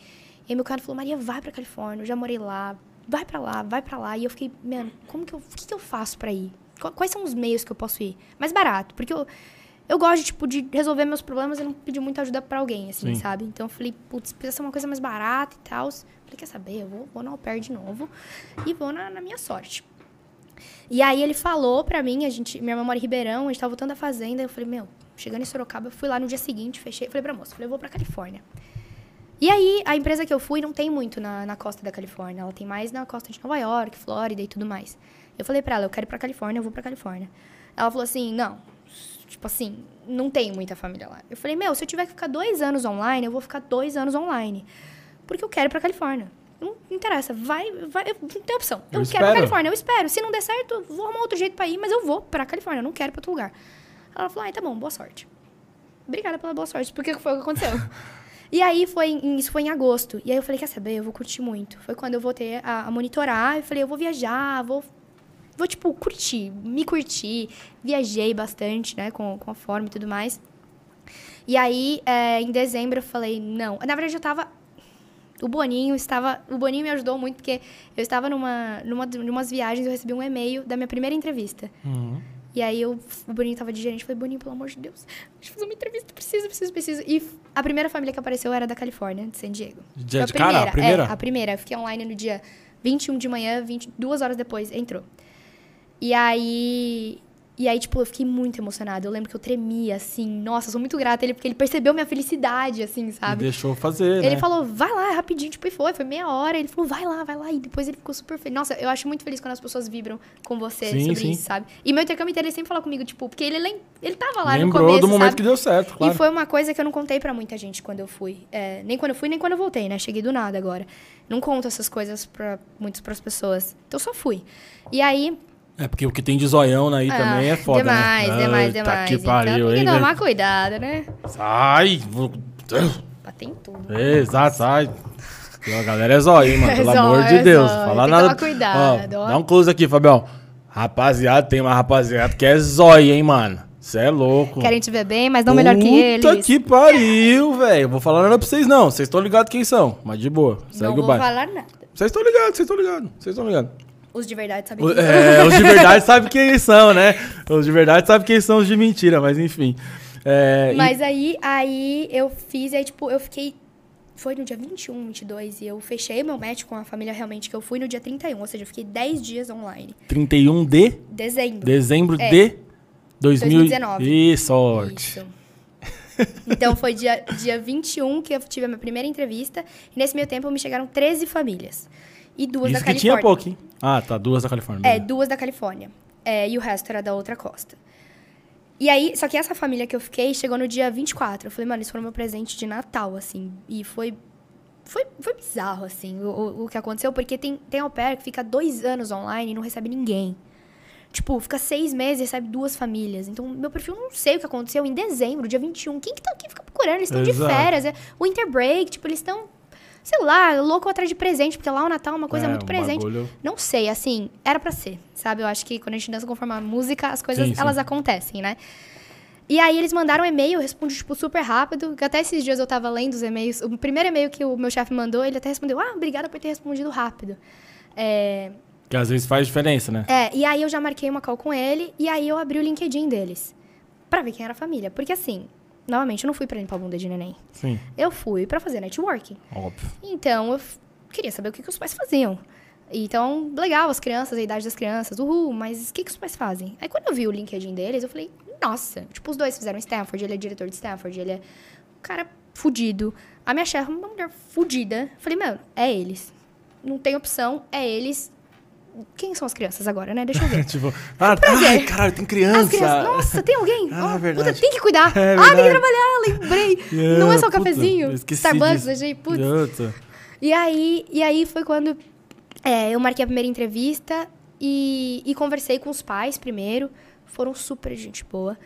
E aí meu cara falou, Maria, vai pra Califórnia, eu já morei lá, vai pra lá, vai pra lá. E eu fiquei, mano, como que eu, o que, que eu faço pra ir? Qu- Quais são os meios que eu posso ir? Mais barato, porque eu, eu gosto, tipo, de resolver meus problemas e não pedir muita ajuda pra alguém, assim, Sim. sabe? Então eu falei, putz, precisa ser uma coisa mais barata e tal. Falei, quer saber? Eu vou, vou na au pair de novo e vou na, na minha sorte. E aí ele falou pra mim, a gente, minha irmã mora em Ribeirão, a gente tava voltando da fazenda, eu falei, meu, chegando em Sorocaba, eu fui lá no dia seguinte, fechei, falei pra moça, falei, eu vou pra Califórnia. E aí, a empresa que eu fui não tem muito na, na costa da Califórnia, ela tem mais na costa de Nova York, Flórida e tudo mais. Eu falei pra ela, eu quero ir pra Califórnia, eu vou pra Califórnia. Ela falou assim, não, tipo assim, não tem muita família lá. Eu falei, meu, se eu tiver que ficar dois anos online, eu vou ficar dois anos online. Porque eu quero ir pra Califórnia. Não interessa, vai, vai, eu- não tem opção. Eu, Eu quero espero. pra Califórnia, eu espero. Se não der certo, vou arrumar outro jeito pra ir, mas eu vou pra Califórnia, eu não quero pra outro lugar. Ela falou, ah, tá bom, boa sorte. Obrigada pela boa sorte, porque foi o que aconteceu. e aí, foi, em- isso foi em agosto. E aí eu falei, quer saber, eu vou curtir muito. Foi quando eu voltei a, a monitorar, eu falei, eu vou viajar, vou, vou, tipo, curtir, me curtir. Viajei bastante, né, com, com a forma e tudo mais. E aí, é, em dezembro, eu falei, não. Na verdade, eu tava o Boninho estava. O Boninho me ajudou muito, porque eu estava numa, numa, numas viagens, eu recebi um e-mail da minha primeira entrevista. Uhum. E aí eu, o Boninho tava de gerente, eu falei, Boninho, pelo amor de Deus, deixa eu fazer uma entrevista, preciso, preciso, preciso. E a primeira família que apareceu era da Califórnia, de San Diego. De- Foi a de cara, a primeira? É, a primeira. Eu fiquei online no dia 21 de manhã, 20, duas horas depois, entrou. E aí. E aí, tipo, eu fiquei muito emocionada. Eu lembro que eu tremia, assim. Nossa, sou muito grata a ele, porque ele percebeu minha felicidade, assim, E sabe? deixou fazer, Ele né? falou, vai lá, rapidinho, tipo, e foi, foi meia hora. Ele falou, vai lá, vai lá. E depois ele ficou super feliz. Nossa, eu acho muito feliz quando as pessoas vibram com você Sim, sobre sim. isso, sabe? E meu intercâmbio inteiro, ele sempre fala comigo, tipo, porque ele, ele tava lá no Lembrou começo, do momento sabe? que deu certo, claro. E foi uma coisa que eu não contei pra muita gente quando eu fui. É, nem quando eu fui, nem quando eu voltei, né? Cheguei do nada agora. Não conto essas coisas pra muitas pras pessoas. Então eu só fui. E aí. É, porque o que tem de zoião aí ah, também é foda, Demais, né? demais, Eita demais. que pariu, então tem que tomar cuidado, né? Sai! vou- Bater em tudo. Exato, sai. A galera é zóio, hein, mano? Pelo É zóio, amor de é Deus. zóio. Falar Tem que nada. tomar cuidado, Ó, ó. dá um close aqui, Fabião. Rapaziada, tem uma rapaziada que é zóio, hein, mano? Você é louco. Querem te ver bem, mas não melhor que eles. Puta que pariu, velho. Vou falar nada pra vocês, não. Vocês estão ligados quem são. Mas de boa. Segue não vou falar nada. Vocês estão ligados, vocês estão ligados. Vocês estão ligados. Os de verdade sabem quem são. É, os de verdade sabem quem são, né? Os de verdade sabem quem são os de mentira, mas enfim. É, e- Mas aí, aí eu fiz, aí tipo, eu fiquei. Foi no dia 21, 22, e eu fechei meu match com a família realmente que eu fui no dia 31, ou seja, eu fiquei 10 dias online. 31 de Dezembro. dezembro É. de 2000 2019. Ih, sorte. Isso. Então foi dia, dia 21 que eu tive a minha primeira entrevista, e nesse meio tempo me chegaram 13 famílias. E duas Isso da que Califórnia. tinha pouco, hein? Ah, tá. Duas da Califórnia. É, duas da Califórnia. É, e o resto era da outra costa. E aí, só que essa família que eu fiquei chegou no dia 24. Eu falei, mano, isso foi meu presente de Natal, assim. E foi. Foi, foi bizarro, assim, o, o, que aconteceu, porque tem, tem au pair que fica dois anos online e não recebe ninguém. Tipo, fica seis meses e recebe duas famílias. Então, meu perfil, não sei o que aconteceu. Em dezembro, dia 21, quem que tá aqui fica procurando? Eles estão de férias. É, winter break, tipo, eles estão, sei lá, louco atrás de presente, porque lá o Natal é uma coisa É, muito um presente. bagulho- Não sei, assim, era pra ser, sabe? Eu acho que quando a gente dança conforme a música, as coisas, Sim, sim. elas acontecem, né? E aí eles mandaram um e-mail, eu respondi, tipo, super rápido, que até esses dias eu tava lendo os e-mails. O primeiro e-mail que o meu chefe mandou, ele até respondeu, ah, obrigada por ter respondido rápido. É, Que às vezes faz diferença, né? é, e aí eu já marquei uma call com ele, e aí eu abri o LinkedIn deles, pra ver quem era a família. Porque assim, novamente, eu não fui pra limpar a bunda de neném. Sim, Eu fui pra fazer networking. óbvio. Então, eu queria saber o que, que os pais faziam. Então, legal, as crianças, a idade das crianças, uhul, mas o que, que os pais fazem? Aí, quando eu vi o LinkedIn deles, eu falei, nossa, tipo, os dois fizeram Stanford, ele é diretor de Stanford, ele é um cara fudido. A minha chefe é uma mulher fudida. Eu falei, meu, é eles. Não tem opção, é eles. Quem são as crianças agora, né? Deixa eu ver. tipo, ah, ai, caralho, tem criança. As crianças, nossa, tem alguém? Ah, é verdade. Puta, tem que cuidar. É ah, tem que trabalhar, lembrei. Não é só o puta, cafezinho, Starbucks, disso. achei, putz. Puta. E aí, e aí foi quando é, eu marquei a primeira entrevista e, e conversei com os pais primeiro. Foram super gente boa.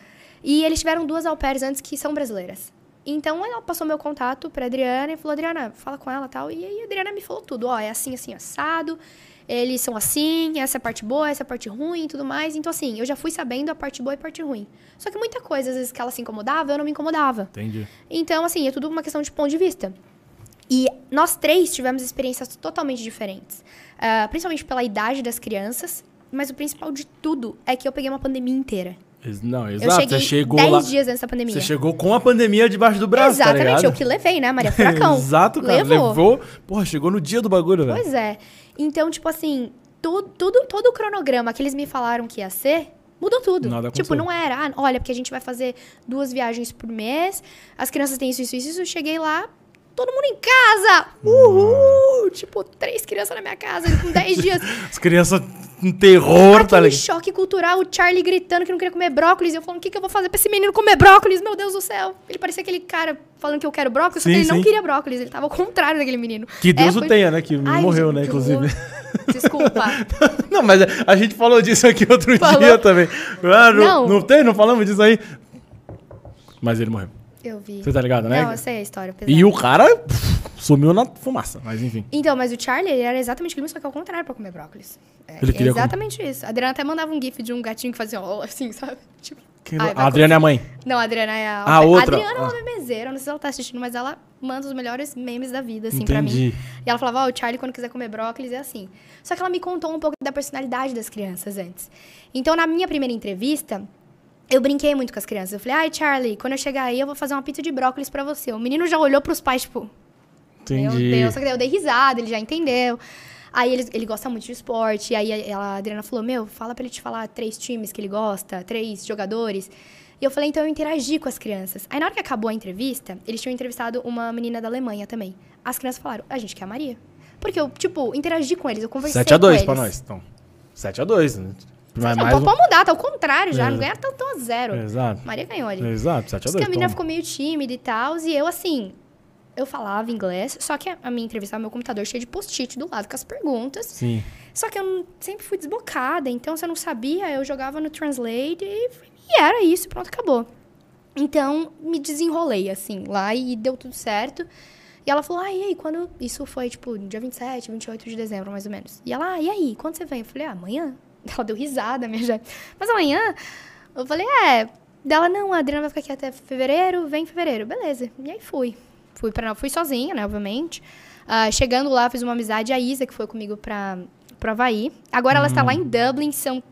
E eles tiveram duas au pairs antes que são brasileiras. Então ela passou meu contato pra Adriana e falou: Adriana, fala com ela tal. E aí a Adriana me falou tudo: ó, é assim, assim, assado. Eles são assim, essa é a parte boa, essa é a parte ruim e tudo mais. Então, assim, eu já fui sabendo a parte boa e a parte ruim. Só que muita coisa, às vezes, que ela se incomodava, eu não me incomodava. Entendi. Então, assim, é tudo uma questão de ponto de vista. E nós três tivemos experiências totalmente diferentes. Ah, principalmente pela idade das crianças. Mas o principal de tudo é que eu peguei uma pandemia inteira. Não, eu exato. cheguei Você chegou 10 lá. dias antes da pandemia. Você chegou com a pandemia debaixo do braço, tá Exatamente, ligado? eu que levei, né, Maria Furacão? Exato, cara. Levou. Levou. Porra, chegou no dia do bagulho, velho. Pois é. Então, tipo assim, tudo, tudo, todo o cronograma que eles me falaram que ia ser, mudou tudo. Nada tipo, aconteceu. não era, ah, olha, porque a gente vai fazer duas viagens por mês, as crianças têm isso, isso, isso, isso. Eu cheguei lá, todo mundo em casa! Uhul! Tipo, três crianças na minha casa com 10 dias. As crianças um terror, tá ligado? choque cultural, o Charlie gritando que não queria comer brócolis. E eu falando, o que, que eu vou fazer pra esse menino comer brócolis? Meu Deus do céu. Ele parecia aquele cara falando que eu quero brócolis, só Sim, que ele não sim. queria brócolis. Ele tava ao contrário daquele menino. Que Deus É, o foi- tenha, né? Que Ai, morreu, gente, né, inclusive. horror. Desculpa. Não, mas a gente falou disso aqui outro Falou? dia também. Ah, não, Não. não tem? Não falamos disso aí? Mas ele morreu. Eu vi. Você tá ligado, né? Não, eu sei a história. pesada. E o cara pff, sumiu na fumaça, mas enfim. Então, mas o Charlie, ele era exatamente aquilo, só que ao contrário pra comer brócolis. É, Ele queria exatamente isso. A Adriana até mandava um gif de um gatinho que fazia ó, assim, sabe? Tipo, Que- ai, a Adriana é a mãe. Não, a Adriana é a. A outra. A Adriana é uma Ah. bebezeira, não sei se ela tá assistindo, mas ela manda os melhores memes da vida, assim, pra Entendi. mim. E ela falava, ó, o Charlie, quando quiser comer brócolis, é assim. Só que ela me contou um pouco da personalidade das crianças antes. Então, na minha primeira entrevista, eu brinquei muito com as crianças. Eu falei, ai, Charlie, quando eu chegar aí, eu vou fazer uma pizza de brócolis pra você. O menino já olhou pros pais, tipo, meu Entendi. Deus, só que daí eu dei risada, ele já entendeu. Aí ele, ele gosta muito de esporte. E aí ela, a Adriana falou: Meu, fala pra ele te falar três times que ele gosta, três jogadores. E eu falei: Então eu interagi com as crianças. Aí na hora que acabou a entrevista, eles tinham entrevistado uma menina da Alemanha também. As crianças falaram: A gente quer a Maria. Porque eu, tipo, interagi com eles, eu conversei 7x2 com pra eles. nós. Então, 7x2. Né? Mas Não, mais pode um... mudar, tá ao contrário já. É. Não ganha tanto a zero. Exato. Maria ganhou ali. Exato, 7x2. Diz que a menina ficou meio tímida e tal. E eu, assim, eu falava inglês, só que a minha entrevista, meu computador cheio de post-it do lado com as perguntas. Sim. Só que eu não- sempre fui desbocada, então se eu não sabia, eu jogava no Translate e, e era isso, pronto, acabou. Então, me desenrolei, assim, lá e deu tudo certo. E ela falou, ah, e aí, quando... Isso foi, tipo, dia 27, 28 de dezembro, mais ou menos. E ela, ah, e aí, quando você vem? Eu falei, ah, amanhã. Ela deu risada, minha já. Mas amanhã? Eu falei, é... Dela, não, a Adriana vai ficar aqui até fevereiro, vem em fevereiro. Beleza. E aí fui. Fui, pra, fui sozinha, né, obviamente. Ah, chegando lá, fiz uma amizade. A Isa, que foi comigo pra, pro Havaí. Agora ela está lá em Dublin, são,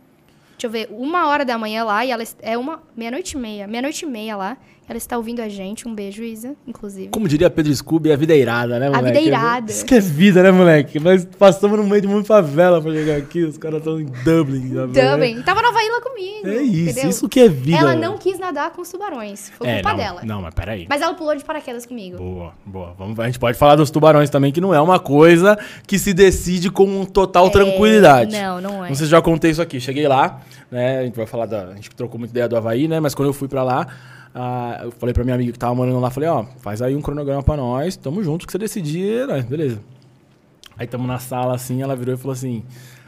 deixa eu ver, uma hora da manhã lá. E ela é uma, meia-noite e meia. Meia-noite e meia lá. Ela está ouvindo a gente. Um beijo, Isa, inclusive. Como diria Pedro Scooby, a vida é irada, né, moleque? vida é irada. Isso que é vida, né, moleque? Nós passamos no meio de uma favela pra chegar aqui, os caras estão em Dublin. sabe? Dublin. Tava no Havaí lá comigo. É isso, entendeu? isso que é vida. Ela velho. não quis nadar com os tubarões. Foi é, culpa não, dela. Não, mas peraí. Mas ela pulou de paraquedas comigo. Boa, boa. Vamos, a gente pode falar dos tubarões também, que não é uma coisa que se decide com total tranquilidade. Não, não é. Não sei se já contei isso aqui. Cheguei lá, né? A gente vai falar da. A gente trocou muita ideia do Havaí, né? Mas quando eu fui pra lá, ah, eu falei pra minha amiga que tava morando lá, falei, ó, faz aí um cronograma pra nós, tamo junto, que você decidir, né? beleza. Aí tamo na sala assim, ela virou e falou assim.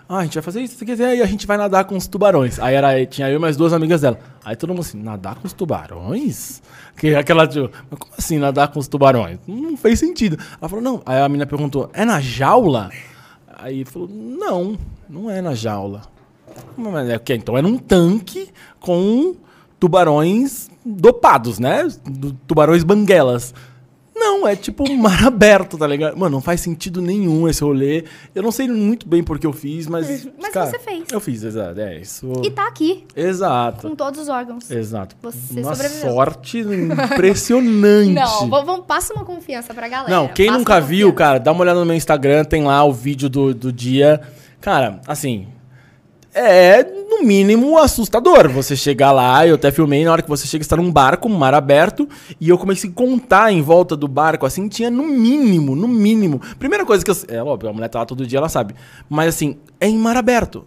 Ah, a gente vai fazer isso, se quiser, aí a gente vai nadar com os tubarões. Aí era, tinha eu e mais duas amigas dela. Aí todo mundo assim, nadar com os tubarões? Que aquela, tipo, mas como assim nadar com os tubarões? Não fez sentido. Ela falou, não. Aí a menina perguntou, é na jaula? Aí falou, não, não é na jaula. Mas é o quê? Então é num tanque com tubarões dopados, né? Do- Tubarões banguelas. Não, é tipo um mar aberto, tá ligado? Mano, não faz sentido nenhum esse rolê. Eu não sei muito bem porque eu fiz, mas. Mas cara, você fez. Eu fiz, exato. É isso. E tá aqui, Exato. com todos os órgãos. Exato. Você uma sobreviveu. sorte impressionante. Não, vamos, passa uma confiança pra galera. Não, quem Passa nunca viu, cara, dá uma olhada no meu Instagram, tem lá o vídeo do, do dia. Cara, assim. É, no mínimo, assustador. Você chegar lá, eu até filmei, na hora que você chega, está num barco, um mar aberto, e eu comecei a contar em volta do barco, assim, tinha no mínimo, no mínimo. Primeira coisa que eu. É óbvio, a mulher tá lá todo dia, ela sabe. Mas assim, é em mar aberto.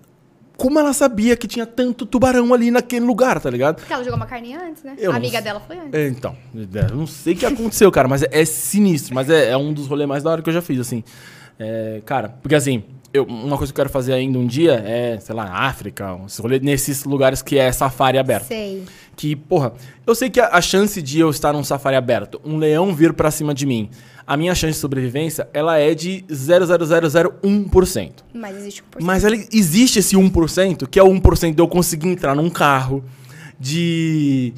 Como ela sabia que tinha tanto tubarão ali naquele lugar, tá ligado? Porque ela jogou uma carninha antes, né? Eu a amiga dela foi antes. Então, é, eu não sei o que aconteceu, cara, mas é, é sinistro, mas é, é um dos rolês mais da hora que eu já fiz, assim. É, cara, porque assim, eu- uma coisa que eu quero fazer ainda um dia é, sei lá, na África, nesses lugares que é safari aberto. Sei. Que, porra, eu sei que a, a chance de eu estar num safari aberto, um leão vir pra cima de mim, a minha chance de sobrevivência, ela é de 0,0001%. Mas existe um Mas ela- existe esse 1%, que é o 1% de eu conseguir entrar num carro, de.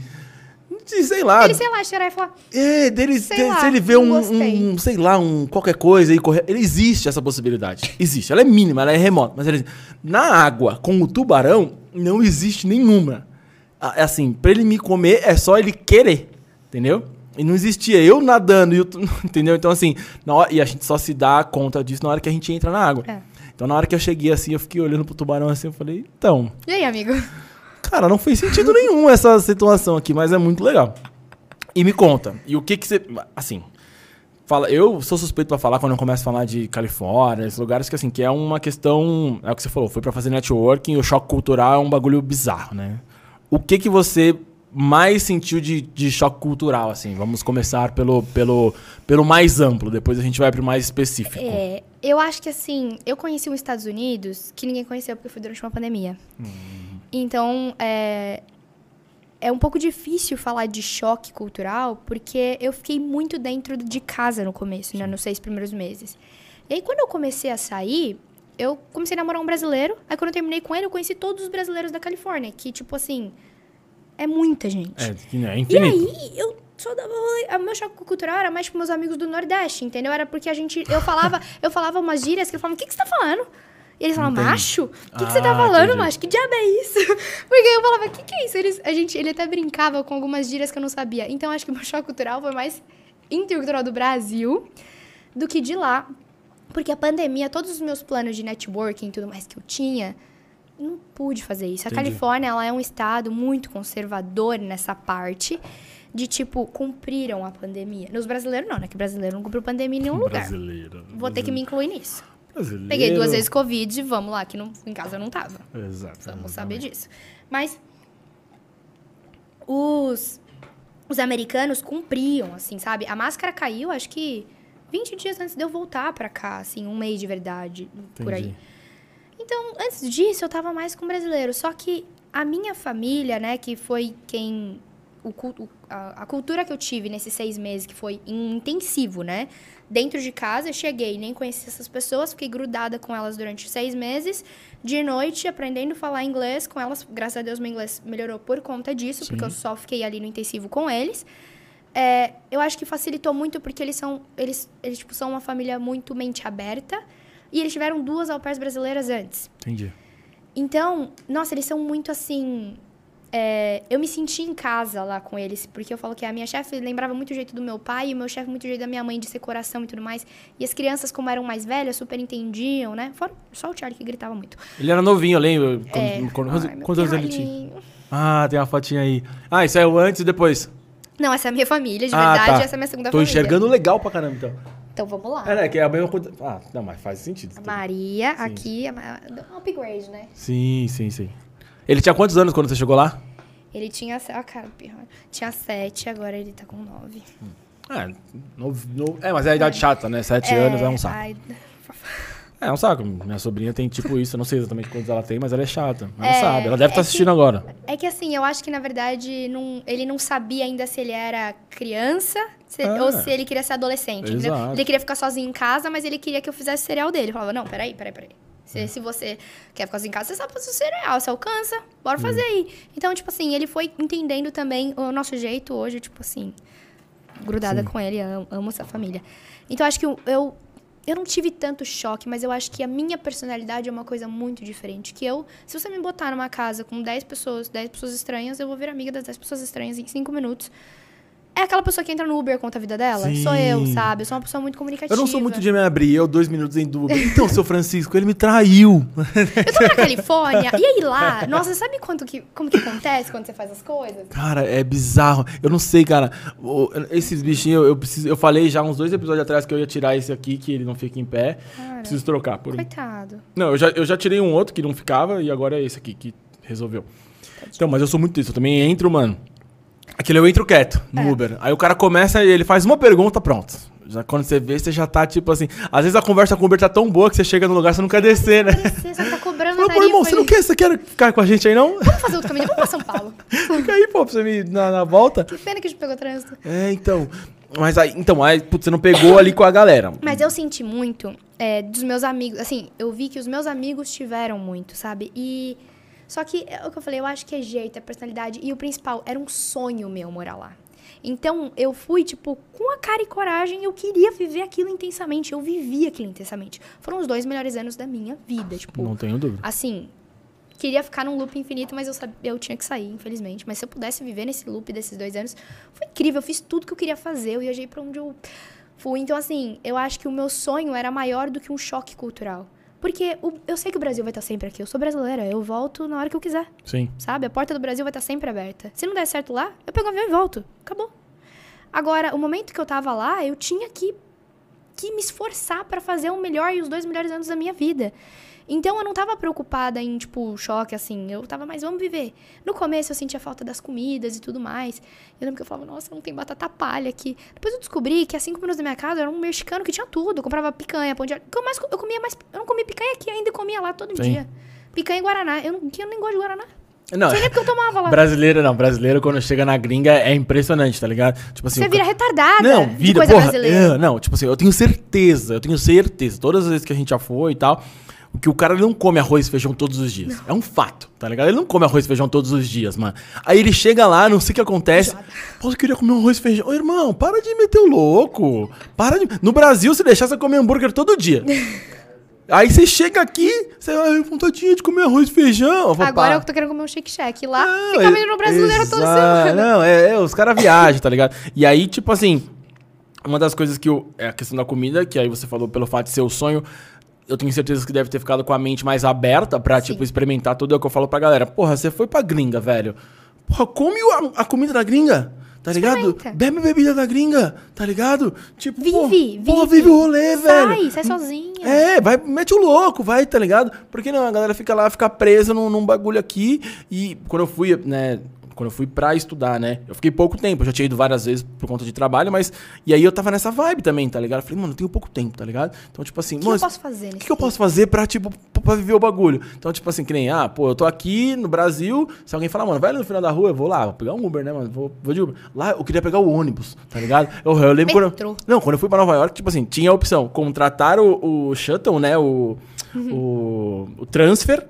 De sei lá. Ele, sei lá, cheirar e falar. É, dele, Sei de- lá, se ele vê um, um, sei lá, um qualquer coisa e correr. Ele existe essa possibilidade. Existe. Ela é mínima, ela é remota. Mas ele, na água, com o tubarão, não existe nenhuma. É assim, pra ele me comer é só ele querer. Entendeu? E não existia eu nadando, e o tu- entendeu? Então, assim, hora, e a gente só se dá conta disso na hora que a gente entra na água. É. Então, na hora que eu cheguei assim, eu fiquei olhando pro tubarão assim, eu falei, então, E aí, amigo? Cara, não fez sentido nenhum essa situação aqui, mas é muito legal. E me conta, e o que que você. Assim, fala, eu sou suspeito pra falar quando eu começo a falar de Califórnia, esses lugares que assim, que é uma questão, é o que você falou, foi pra fazer networking, o choque cultural é um bagulho bizarro, né? O que que você mais sentiu de, de choque cultural, assim? Vamos começar pelo, pelo, pelo mais amplo, depois a gente vai pro mais específico. É, eu acho que assim, eu conheci os Estados Unidos que ninguém conheceu porque foi durante uma pandemia. Então, é, é um pouco difícil falar de choque cultural porque eu fiquei muito dentro de casa no começo, né, nos seis primeiros meses. E aí, quando eu comecei a sair, eu comecei a namorar um brasileiro. Aí, quando eu terminei com ele, eu conheci todos os brasileiros da Califórnia, que, tipo assim, é muita gente. É, é E infinito. aí, eu só dava rolê. O meu choque cultural era mais com meus amigos do Nordeste, entendeu? Era porque a gente. Eu falava, eu falava umas gírias que eu falava, o que, que você tá falando? E eles falavam, macho? O que, que você tá Ah, falando, entendi. macho? Que diabo é isso? Porque eu falava, o que, que é isso? Eles, a gente, ele até brincava com algumas gírias que eu não sabia. Então, acho que o meu choque cultural foi mais intercultural do Brasil do que de lá. Porque a pandemia, todos os meus planos de networking e tudo mais que eu tinha, não pude fazer isso. A Entendi. Califórnia, ela é um estado muito conservador nessa parte de, tipo, cumpriram a pandemia. Nos brasileiros, não, né? Que brasileiro não cumpriu pandemia em nenhum lugar. Brasileiro. Vou ter que me incluir nisso. Brasileiro. Peguei duas vezes Covid e vamos lá, que não, em casa eu não tava. Exato. Vamos saber disso. Mas os, os americanos cumpriam, assim, sabe? A máscara caiu, acho que 20 dias antes de eu voltar pra cá, assim, um mês de verdade, por aí. Então, antes disso, eu tava mais com brasileiro. Só que a minha família, né, que foi quem. O, a, a cultura que eu tive nesses seis meses, que foi intensivo, né? Dentro de casa, eu cheguei, nem conheci essas pessoas, fiquei grudada com elas durante seis meses. De noite, aprendendo a falar inglês com elas. Graças a Deus, meu inglês melhorou por conta disso, porque eu só fiquei ali no intensivo com eles. É, eu acho que facilitou muito porque eles são, eles, eles tipo, são uma família muito mente aberta. E eles tiveram duas au pairs brasileiras antes. Entendi. Então, nossa, eles são muito assim. é, eu me senti em casa lá com eles, porque eu falo que a minha chefe lembrava muito o jeito do meu pai e o meu chefe muito o jeito da minha mãe de ser coração e tudo mais. E as crianças, como eram mais velhas, super entendiam, né? Fora só o Charlie que gritava muito. Ele era novinho, eu lembro. Quando, É, quando- ai, quantos anos ele tinha? Ah, tem uma fotinha aí. Ah, isso é o antes e depois. Não, essa é a minha família, de Ah, verdade, tá. essa é a minha segunda Tô família. enxergando legal pra caramba, então. Então vamos lá. É, né, que é a mesma coisa. Ah, não, mas faz sentido. A Maria, aqui, a Ma- um upgrade, né? Sim, sim, sim. Ele tinha quantos anos quando você chegou lá? Ele tinha. Ó, cara, pirra. Tinha sete, agora ele tá com nove. É, novo, novo- é mas é a idade chata, né? Sete anos é um saco. ai, É um saco. Minha sobrinha tem tipo isso, eu não sei exatamente quantos ela tem, mas ela é chata. Ela É, sabe, ela deve é estar assistindo que- agora. É que assim, eu acho que na verdade não, ele não sabia ainda se ele era criança se- Ah. ou se ele queria ser adolescente. Ele queria ficar sozinho em casa, mas ele queria que eu fizesse cereal dele. Eu falava, não, peraí, peraí, peraí. Se, se você quer ficar sozinho em casa, você sabe fazer o cereal, você alcança, bora fazer aí. Então, tipo assim, ele foi entendendo também o nosso jeito hoje, tipo assim, grudada com ele, amo, amo essa família. Então, acho que eu, eu, eu não tive tanto choque, mas eu acho que a minha personalidade é uma coisa muito diferente. Que eu, se você me botar numa casa com 10 pessoas, 10 pessoas estranhas, eu vou vir amiga das 10 pessoas estranhas em 5 minutos. É aquela pessoa que entra no Uber conta a vida dela? Sou eu, Sim. sabe? Eu sou uma pessoa muito comunicativa. Eu não sou muito de me abrir, eu dois minutos em dúvida. Então, seu Francisco, ele me traiu. Eu tô na Califórnia, e aí lá, nossa, sabe quanto que, como que acontece quando você faz as coisas? Cara, é bizarro. Eu não sei, cara. Esses bichinhos, eu preciso. Eu falei já uns dois episódios atrás que eu ia tirar esse aqui, que ele não fica em pé. Cara, Preciso trocar por um. coitado. Não, eu já, eu já tirei um outro que não ficava e agora é esse aqui que resolveu. Então, mas eu sou muito isso. Eu também entro, mano. Aquele eu entro quieto no É. Uber. Aí o cara começa e ele faz uma pergunta, pronto. Já quando você vê, você já tá tipo assim. Às vezes a conversa com o Uber tá tão boa que você chega no lugar você não quer descer, né? Você só tá cobrando Fala, pô, irmão, você não quer, você quer ficar com a gente aí, não? Vamos fazer outro caminho, vamos pra São Paulo. Fica aí, pô, pra você me na, na volta. Que pena que a gente pegou trânsito. É, então. Mas aí, então, aí, putz, você não pegou ali com a galera. Mas eu senti muito é, dos meus amigos. Assim, eu vi que os meus amigos tiveram muito, sabe? E. Só que é o que eu falei, eu acho que é jeito, é personalidade. E o principal, era um sonho meu morar lá. Então, eu fui, tipo, com a cara e coragem, eu queria viver aquilo intensamente. Eu vivi aquilo intensamente. Foram os dois melhores anos da minha vida, tipo. Não tenho dúvida. Assim, queria ficar num loop infinito, mas eu, sabia, eu tinha que sair, infelizmente. Mas se eu pudesse viver nesse loop desses dois anos, foi incrível. Eu fiz tudo que eu queria fazer, eu viajei pra onde eu fui. Então, assim, eu acho que o meu sonho era maior do que um choque cultural. Porque o- eu sei que o Brasil vai estar sempre aqui. Eu sou brasileira, eu volto na hora que eu quiser, Sim. sabe? A porta do Brasil vai estar sempre aberta. Se não der certo lá, eu pego o avião e volto. Acabou. Agora, o momento que eu tava lá, eu tinha que que me esforçar pra fazer o melhor e os dois melhores anos da minha vida. Então eu não tava preocupada em, tipo, choque, assim. Eu tava mais, vamos viver. No começo eu sentia falta das comidas e tudo mais. Eu lembro que eu falava, nossa, não tem batata palha aqui. Depois eu descobri que a cinco minutos da minha casa era um mexicano que tinha tudo. Eu comprava picanha, pão de alho. Eu, mais, eu comia mais. Eu não comia picanha aqui ainda, eu comia lá todo Sim. dia. Picanha e Guaraná. Eu, não, eu nem gosto de Guaraná. Não, sei nem porque eu tomava lá. brasileiro não. Brasileiro, quando chega na gringa, é impressionante, tá ligado? Tipo assim. Você vira ca- retardada Não, de vira, coisa porra. brasileira. é, não, tipo assim, eu tenho certeza, eu tenho certeza. Todas as vezes que a gente já foi e tal, que o cara não come arroz e feijão todos os dias. É um fato, tá ligado? Ele não come arroz e feijão todos os dias, mano. Aí ele chega lá, não sei o que acontece. Pô, eu queria comer um arroz e feijão. Ô, irmão, para de meter o louco. Para de. No Brasil, se deixar, você come hambúrguer todo dia. Aí você chega aqui, você vai vontadinha de comer arroz e feijão. Agora eu tô querendo comer um shake shack. Lá, Não, fica vendo no brasileiro toda semana. Não, é, é, os caras viajam, tá ligado? E aí, tipo assim, uma das coisas que eu. É a questão da comida, que aí você falou pelo fato de ser o sonho. Eu tenho certeza que deve ter ficado com a mente mais aberta pra, Sim. tipo, experimentar tudo. É o que eu falo pra galera. Porra, você foi pra gringa, velho. Porra, come a, a comida da gringa. Tá ligado? Bebe bebida da gringa, tá ligado? Tipo, Vive, porra, vive. Vive o rolê, velho. Sai, sai sozinha. É, vai, mete o louco, vai, tá ligado? Porque não, a galera fica lá, fica presa num, num bagulho aqui. E quando eu fui, né? Quando eu fui pra estudar, né? Eu fiquei pouco tempo, eu já tinha ido várias vezes por conta de trabalho, mas. E aí eu tava nessa vibe também, tá ligado? Eu falei, mano, eu tenho pouco tempo, tá ligado? Então, tipo assim, O que mano, eu posso fazer o que, que eu posso fazer pra, tipo, pra viver o bagulho? Então, tipo assim, que nem, ah, pô, eu tô aqui no Brasil, se alguém falar, mano, vai ali no final da rua, eu vou lá, vou pegar um Uber, né, mano? Vou, vou de Uber. Lá eu queria pegar o ônibus, tá ligado? Eu, eu lembro quando. Eu- Não, quando eu fui pra Nova York, tipo assim, tinha a opção, contratar o, o shuttle, né? O, Uhum. o, o transfer,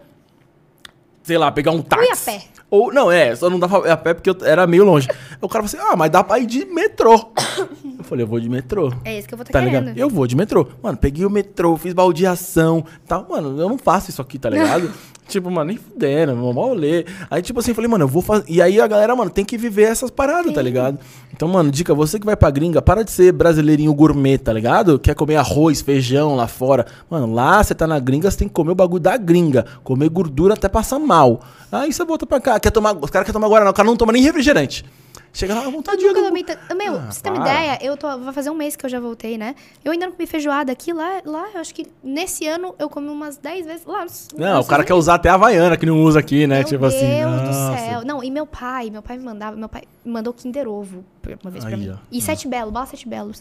sei lá, pegar um táxi. a pé. Ou, não, é, só não dava a pé porque eu era meio longe. o cara falou assim, ah, mas dá pra ir de metrô. eu falei, eu vou de metrô. É isso que eu vou estar Tá querendo. ligado? Eu vou de metrô. Mano, peguei o metrô, fiz baldeação tal. Mano, eu não faço isso aqui, tá ligado? tipo, mano, nem fudendo, mal ler. Aí, tipo assim, falei, mano, eu vou fazer. E aí a galera, mano, tem que viver essas paradas, tá ligado? Então, mano, dica, você que vai pra gringa, para de ser brasileirinho gourmet, tá ligado? Quer comer arroz, feijão lá fora. Mano, lá você tá na gringa, você tem que comer o bagulho da gringa. Comer gordura até passar mal. Aí você volta pra cá, quer tomar. Os caras querem tomar Guaraná, o cara não toma nem refrigerante. Chega lá, à vontade Nunca de. tomei tan- Meu, Ah, pra você ter uma ideia, eu tô. Vai fazer um mês que eu já voltei, né? Eu ainda não comi feijoada aqui. Lá, lá eu acho que nesse ano eu comi umas 10 vezes. Lá, Não, nos o cara quer usar até a Havaiana, que não usa aqui, né? Meu tipo Deus assim. do nossa. céu. Não, e meu pai, meu pai me mandava, meu pai mandou Kinder Ovo uma vez pra Aí, mim. ó. E Sete Belo, bala Sete Belo.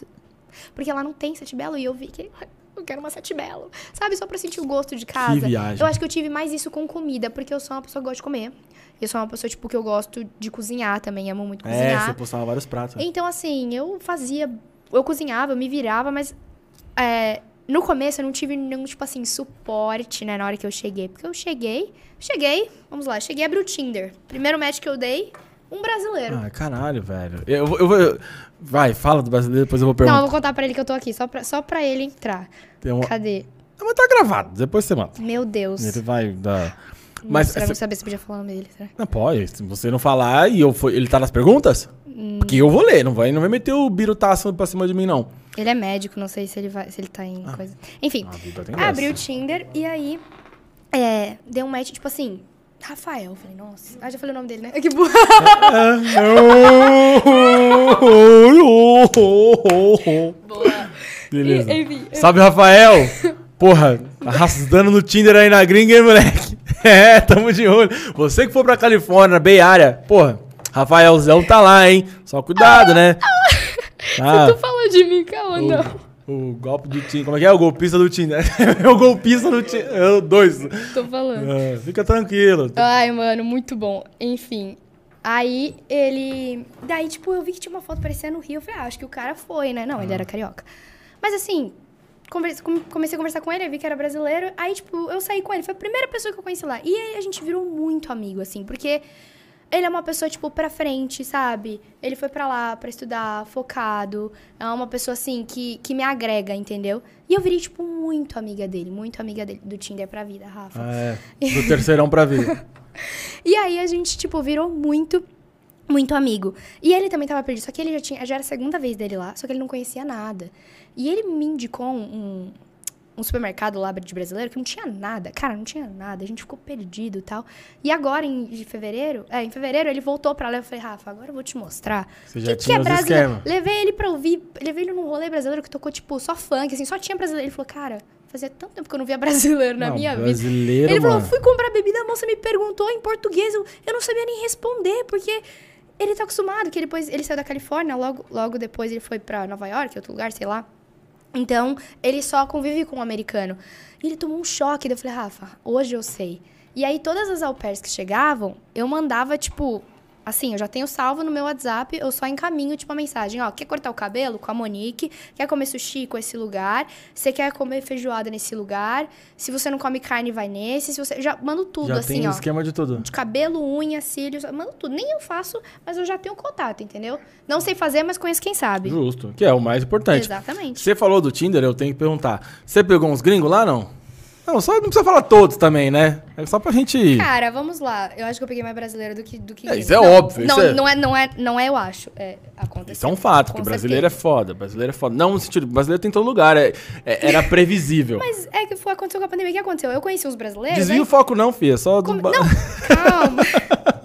Porque lá não tem Sete Belo e eu vi que eu quero uma Sete Belo. Sabe, só pra sentir o gosto de casa. viagem. Eu acho que eu tive mais isso com comida, porque eu sou uma pessoa que gosta de comer. Eu sou uma pessoa, tipo, que eu gosto de cozinhar também, amo muito É, cozinhar. você postava vários pratos. Então, assim, eu fazia. Eu cozinhava, eu me virava, mas. é, no começo eu não tive nenhum, tipo assim, suporte, né, na hora que eu cheguei. Porque eu cheguei. Cheguei, vamos lá, cheguei a abrir o Tinder. Primeiro match que eu dei, um brasileiro. Ah, caralho, velho. Eu, eu vou. Vai, fala do brasileiro, depois eu vou não, eu perguntar. vou contar pra ele que eu tô aqui, só pra, só pra ele entrar. Uma- Cadê? Mas tá gravado, depois você manda. Meu Deus. Ele vai dar. Mas Mas. será essa- saber se podia falar o nome dele, será? Não pode, se você não falar e eu for, ele tá nas perguntas? Hum. Porque eu vou ler, não vai, não vai meter o birutaço pra cima de mim, não. Ele é médico, não sei se ele vai, se ele tá em coisa. Enfim, Ah, a vida tem abri o. Tinder e aí é, deu um match, tipo assim, Rafael. Eu falei, nossa. Ah, já falei o nome dele, né? Que burra. Beleza. Enfim. Salve, Rafael! Porra, arrastando no Tinder aí na gringa, hein, moleque? É, tamo de olho. Você que for pra Califórnia, Bay Area, porra, Rafaelzão tá lá, hein? Só cuidado, né? Ah, Tu falou de mim, calma, não. O, golpe do Tinder. Como é que é? O golpista do Tinder. É o golpista do Tinder. É, Dois. Tô falando. É, fica tranquilo. Ai, mano, muito bom. Enfim. Aí ele. Daí, tipo, eu vi que tinha uma foto parecendo no Rio. Eu falei, ah, acho que o cara foi, né? Não, ele era carioca. Mas assim, converse- come- comecei a conversar com ele, vi que era brasileiro. Aí, tipo, eu saí com ele. Foi a primeira pessoa que eu conheci lá. E aí a gente virou muito amigo, assim, porque ele é uma pessoa, tipo, pra frente, sabe? Ele foi pra lá pra estudar, focado. É uma pessoa, assim, que, que me agrega, entendeu? E eu virei, tipo, muito amiga dele, muito amiga dele, do Tinder pra vida, Rafa. Ah, é, do terceirão pra ver. E aí a gente, tipo, virou muito, muito amigo. E ele também tava perdido, só que ele já tinha, já era a segunda vez dele lá, só que ele não conhecia nada. E ele me indicou um, um supermercado lá de brasileiro que não tinha nada. Cara, não tinha nada. A gente ficou perdido e tal. E agora, em fevereiro, é, em fevereiro, ele voltou pra lá. Eu falei, Rafa, agora eu vou te mostrar. Você já que, que tinha é os brasileiro. Levei ele pra ouvir, levei ele num rolê brasileiro que tocou, tipo, só funk, assim, só tinha brasileiro. Ele falou, cara, fazia tanto tempo que eu não via brasileiro na Não, minha vida. brasileiro, Ele falou, mano. fui comprar bebida, a moça me perguntou em português, eu, eu não sabia nem responder, porque ele tá acostumado, que depois ele saiu da Califórnia, logo, logo depois ele foi pra Nova York, outro lugar, sei lá. Então, ele só convive com um americano. E ele tomou um choque, daí eu falei, Rafa, hoje eu sei. E aí, todas as au pairs que chegavam, eu mandava, tipo, assim, eu já tenho salvo no meu WhatsApp, eu só encaminho, tipo, a mensagem, ó, quer cortar o cabelo com a Monique? Quer comer sushi com esse lugar? Você quer comer feijoada nesse lugar? Se você não come carne, vai nesse. Se você... Já mando tudo, Já assim, tem ó. esquema de tudo. De cabelo, unha, cílios, mando tudo. Nem eu faço, mas eu já tenho contato, entendeu? Não sei fazer, mas conheço quem sabe. Justo. Que é o mais importante. Exatamente. Você falou do Tinder, eu tenho que perguntar. Você pegou uns gringos lá, não? Não, só não precisa falar todos também, né? É só pra gente. Cara, vamos lá. Eu acho que eu peguei mais brasileiro do que do que É, isso é Não, óbvio, Não, isso é- não é, não é, não é, eu acho. É, aconteceu. Isso é um fato, que brasileiro é foda. Brasileiro é foda. Não no sentido, brasileiro tem em todo lugar. é- é- era previsível. Mas é que foi aconteceu com a pandemia. O que aconteceu? Eu conheci uns brasileiros. Desvia aí- o foco, não, filha. Só. Como- Não, calma.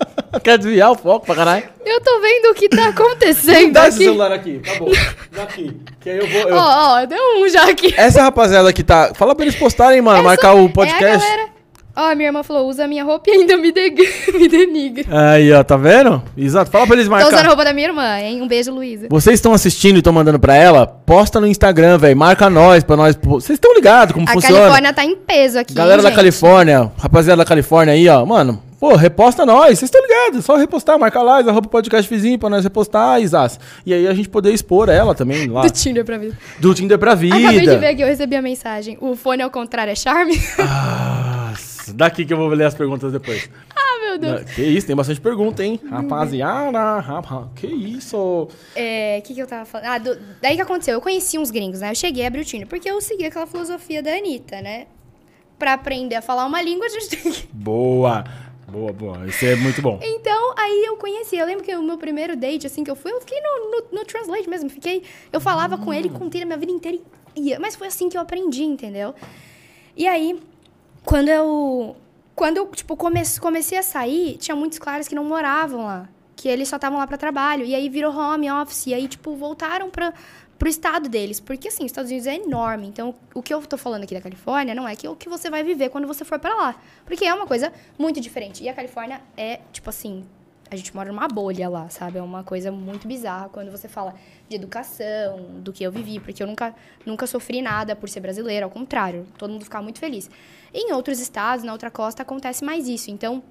Quer desviar o foco pra caralho? Eu tô vendo o que tá acontecendo Dá esse aqui. celular aqui, acabou. Daqui. Que aí eu vou. eu- Ó, ó, deu um já aqui. Essa rapaziada que tá. Fala pra eles postarem, mano, Essa marcar o É podcast. a galera. Ó, minha irmã falou, usa a minha roupa e ainda me, de... me denigra. Aí, ó, tá vendo? Exato. Fala pra eles Tô usando a marcar. roupa da minha irmã, hein? Um beijo, Luísa. Vocês estão assistindo e estão mandando pra ela? Posta no Instagram, velho. Marca nós pra nós. Vocês estão ligados como A funciona? Califórnia tá em peso aqui. Galera hein, da gente? Califórnia, rapaziada da Califórnia aí, ó. Mano, pô, reposta nós. Vocês estão ligados. Só repostar, marcar lá, arroba podcast vizinho pra nós repostar, Isas. E aí a gente poder expor ela também lá. Do Tinder pra vida. Do Tinder pra vida. Acabei de ver aqui, eu recebi a mensagem. O fone ao contrário é charme? Nossa, daqui que eu vou ler as perguntas depois. ah, meu Deus. Que isso, tem bastante pergunta, hein? Rapaziada, rapa, que isso? É, o que, que eu tava falando? Ah, do- daí que aconteceu? Eu conheci uns gringos, né? Eu cheguei a abrir o Tinder, porque eu segui aquela filosofia da Anitta, né? Pra aprender a falar uma língua, a gente tem que... Boa, boa, boa. Isso é muito bom. Então, aí eu conheci. Eu lembro que o meu primeiro date, assim, que eu fui, eu fiquei no, no, no Translate mesmo. Fiquei... Eu falava com ele, contei a minha vida inteira ia. Mas foi assim que eu aprendi, entendeu? E aí, quando eu... Quando eu, tipo, come, comecei a sair, tinha muitos caras que não moravam lá. Que eles só estavam lá pra trabalho. E aí virou home office. E aí, tipo, voltaram pra, pro estado deles. Porque, assim, os Estados Unidos é enorme. Então, o que eu tô falando aqui da Califórnia não é que o que você vai viver quando você for pra lá. Porque é uma coisa muito diferente. E a Califórnia é, tipo assim, a gente mora numa bolha lá, sabe? É uma coisa muito bizarra quando você fala de educação, do que eu vivi, porque eu nunca, nunca sofri nada por ser brasileira, ao contrário, todo mundo ficava muito feliz. Em outros estados, na outra costa, acontece mais isso. Então,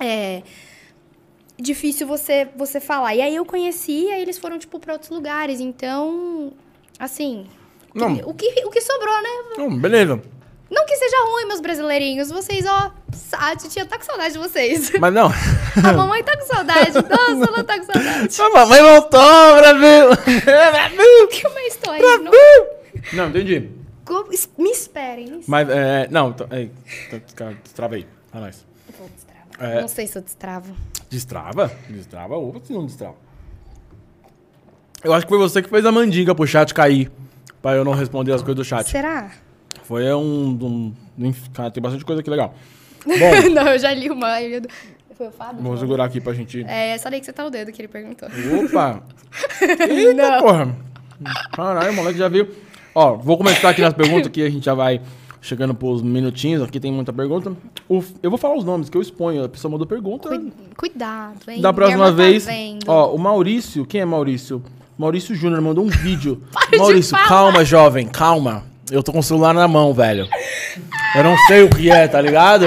é difícil você você falar. E aí eu conheci, aí eles foram tipo para outros lugares. Então, assim, Não. o que o que sobrou, né? Não, beleza. Não que seja ruim, meus brasileirinhos. Vocês, ó, a titia tá com saudade de vocês. Mas não. A mamãe tá com saudade. Nossa, ela tá com saudade. A mamãe voltou, Brasil! Brasil! Que uma história. Não, Não, entendi. Co- es- me esperem. me. Mas, é, não, é, então, cara, destrava aí, pra nós. Vou destravar. É. Não sei se eu destravo. Destrava? Destrava? Opa, se não destrava. Eu acho que foi você que fez a mandinga pro chat cair, pra eu não responder as coisas do chat. Será? Foi um, um, um- Cara, tem bastante coisa aqui legal. Bom, não, eu já li uma. eu- Foi o Fábio? vou segurar aqui pra gente... É essa daí que você tá o dedo que ele perguntou. Opa! Eita, Não. porra! Caralho, o moleque já viu. Ó, vou começar aqui nas perguntas que a gente já vai chegando pros minutinhos. Aqui tem muita pergunta. O- eu vou falar os nomes que eu exponho. A pessoa mandou pergunta. Cui- Cuidado, hein? Da próxima tá vez. vendo. Ó, o Maurício. Quem é Maurício? Maurício Júnior mandou um vídeo. de Maurício, calma, jovem, calma. Eu tô com o celular na mão, velho. Eu não sei o que é, tá ligado?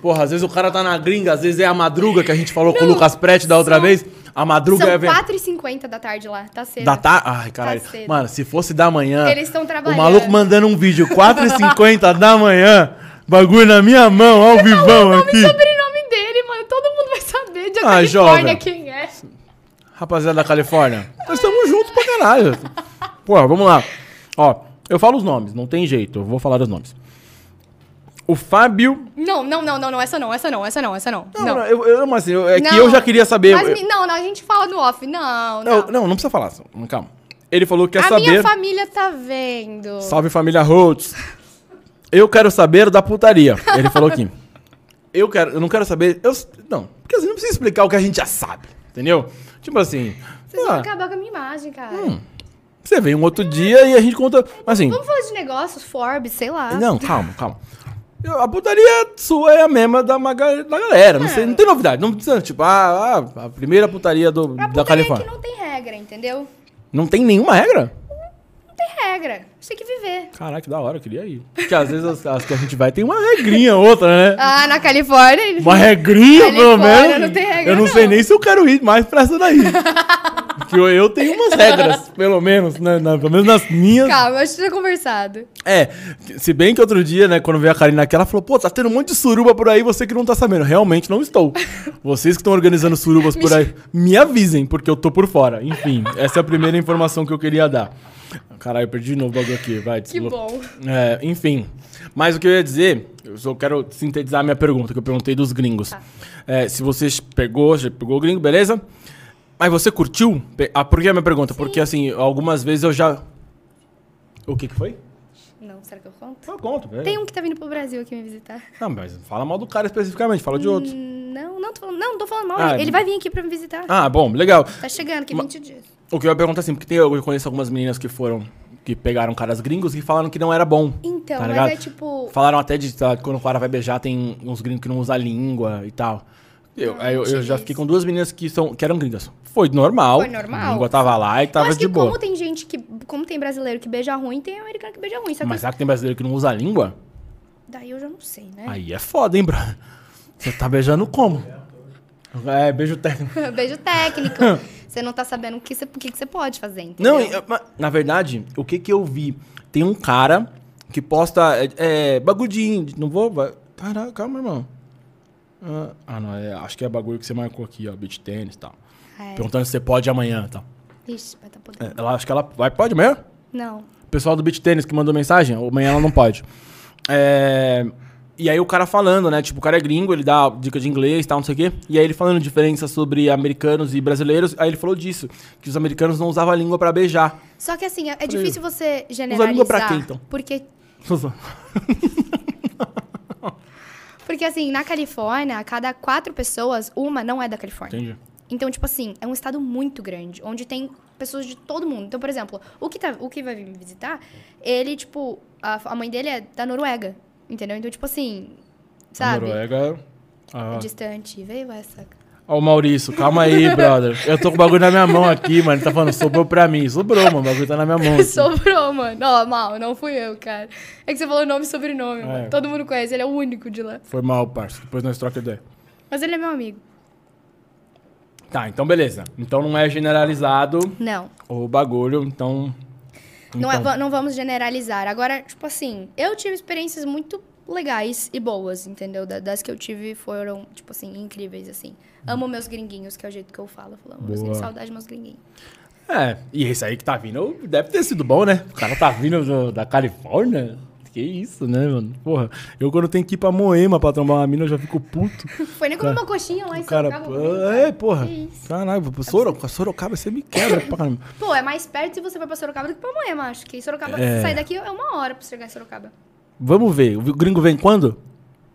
Porra, às vezes o cara tá na gringa, às vezes é a madruga que a gente falou com o Não, Lucas Prete da outra são- vez. A madruga São é. ve- 4h50 da tarde lá, tá cedo. Da tarde. Ai, caralho. cedo. Mano, se fosse da manhã. Eles estão O trabalhando. maluco mandando um vídeo 4h50 da manhã. Bagulho na minha mão, ao vivão Nome aqui. e sobrenome dele, mano. Todo mundo vai saber de Ah, Califórnia jovem. quem é. Rapaziada da Califórnia. Nós estamos juntos pra caralho. Pô, vamos lá. Ó, eu falo os nomes, não tem jeito. Eu vou falar os nomes. O Fábio. Não, não, não, não, não. Essa não, essa não, essa não, essa não. Não, Não. não, eu, eu, mas assim, eu- é que Não. eu já queria saber. Mas eu- não, não, a gente fala no off. Não, não. eu- não, não precisa falar. Calma. Ele falou que quer a saber. minha família tá vendo. Salve família Rhodes. Eu quero saber da putaria. Ele falou aqui. Eu quero, eu não quero saber. Eu, não, porque assim, não precisa explicar o que a gente já sabe, entendeu? Tipo assim. Vocês vão ah, acabar com a minha imagem, cara. hum, você vem um outro dia e a gente conta. Mas assim. Vamos falar de negócios, Forbes, sei lá. Não, calma, calma. A putaria sua é a mesma da, maga- da galera. Não, sei, não tem novidade. Não precisa, tipo, ah, ah, a primeira putaria do, A da putaria Califórnia. aqui não tem regra, entendeu? Não tem nenhuma regra? Regra. Você tem que viver. Caraca, que da hora, eu queria ir. Porque às vezes as, as que a gente vai tem uma regrinha, outra, né? Ah, na Califórnia. Uma regrinha, pelo menos. não tem regra, eu não, sei não. nem se eu quero ir mais pra essa daí. Porque eu, eu tenho umas regras, pelo menos, né, na- pelo menos nas minhas. Calma, a gente tinha conversado. É, se bem que outro dia, né, quando veio a Karina aqui, ela falou, pô, tá tendo um monte de suruba por aí, você que não tá sabendo. Realmente não estou. Vocês que estão organizando surubas por aí, me avisem, porque eu tô por fora. Enfim, essa é a primeira informação que eu queria dar. Caralho, eu perdi de novo o bagulho aqui, vai. Que bom. É, enfim. Mas o que eu ia dizer, eu só quero sintetizar a minha pergunta, que eu perguntei dos gringos. Tá. É, se você pegou, já pegou o gringo, beleza? Mas você curtiu? Ah, por que a minha pergunta? Porque, assim, algumas vezes eu já... O que que foi? Não, será que eu conto? Eu conto, velho. Tem um que tá vindo pro Brasil aqui me visitar. Não, mas fala mal do cara especificamente, fala de outros. Hum, Não, não tô falando, não, não tô falando mal. Ah, ele vai vir aqui pra me visitar. Ah, bom, legal. Tá chegando, que 20 dias. O que eu ia perguntar assim, porque tem, eu conheço algumas meninas que foram, que pegaram caras gringos e falaram que não era bom. Então, tá mas é tipo. Falaram até de lá, quando o cara vai beijar, tem uns gringos que não usam a língua e tal. Eu, Não, aí eu, eu já fiquei com duas meninas que, são, que eram gringas. Foi normal. Foi normal. A língua tava lá e tava de boa. como tem gente que. Como tem brasileiro que beija ruim, tem americano que beija ruim. Só que Mas será que tem brasileiro que não usa a língua? daí eu já não sei, né? Aí é foda, hein, bro? Você tá beijando como? É, beijo técnico. Beijo técnico. você não tá sabendo o que você, o que você pode fazer, entendeu? Não, mas, na verdade, o que que eu vi? Tem um cara que posta é, é, bagulho de índio. Não vou. vai- Caraca, calma, irmão. Ah, Ah, não, é, acho que é bagulho que você marcou aqui, ó, beach tênis e tal. É. Perguntando se você pode amanhã e tal. Ixi, vai tá podendo. É, ela acho que ela vai, pode amanhã? Não. O pessoal do beach tênis que mandou mensagem, amanhã ela não pode. É, e aí o cara falando, né? Tipo, o cara é gringo, ele dá dica de inglês e tal, não sei o quê. E aí ele falando diferença sobre americanos e brasileiros. Aí ele falou disso, que os americanos não usavam a língua pra beijar. Só que assim, é, é difícil você língua generalizar. pra quê, então? Porque, porque assim, na Califórnia, a cada quatro pessoas, uma não é da Califórnia. Entendi. Então, tipo assim, é um estado muito grande, onde tem pessoas de todo mundo. Então, por exemplo, o que, tá, o que vai vir me visitar, ele, tipo, a, a mãe dele é da Noruega, entendeu? Então, tipo assim, sabe? A Noruega. Ah. É distante. Veio essa. Ó, o Maurício, calma aí, brother. Eu tô com o bagulho na minha mão aqui, mano. Ele tá falando, sobrou pra mim. Sobrou, mano. O bagulho tá na minha mão. aqui. Sobrou, mano. Ó, mal, não fui eu, cara. É que você falou nome e sobrenome, É. mano. Todo mundo conhece, ele é o único de lá. Foi mal, parça. Depois nós troca ideia. Mas ele é meu amigo. Tá, então beleza. Então não é generalizado Não. o bagulho, então. Não, é- então- não vamos generalizar. Agora, tipo assim, eu tive experiências muito legais e boas, entendeu? Da- Das que eu tive foram, tipo assim, incríveis, assim. Amo meus gringuinhos, que é o jeito que eu falo. Eu falo, amo gringos, saudade meus gringuinhos. É, e esse aí que tá vindo deve ter sido bom, né? O cara tá vindo do- da Califórnia. Que isso, né, mano? Porra, eu quando tenho que ir pra Moema pra trombar uma mina, eu já fico puto. Foi nem comer uma coxinha lá em cara, Sorocaba. comigo, é, porra. Que isso. Caralho, pro Sorocaba, Sorocaba você me quebra pra caramba. Pô, é mais perto se você for pra Sorocaba do que pra Moema, acho. Que Sorocaba, É. sair daqui é uma hora pra chegar em Sorocaba. Vamos ver, o gringo vem quando?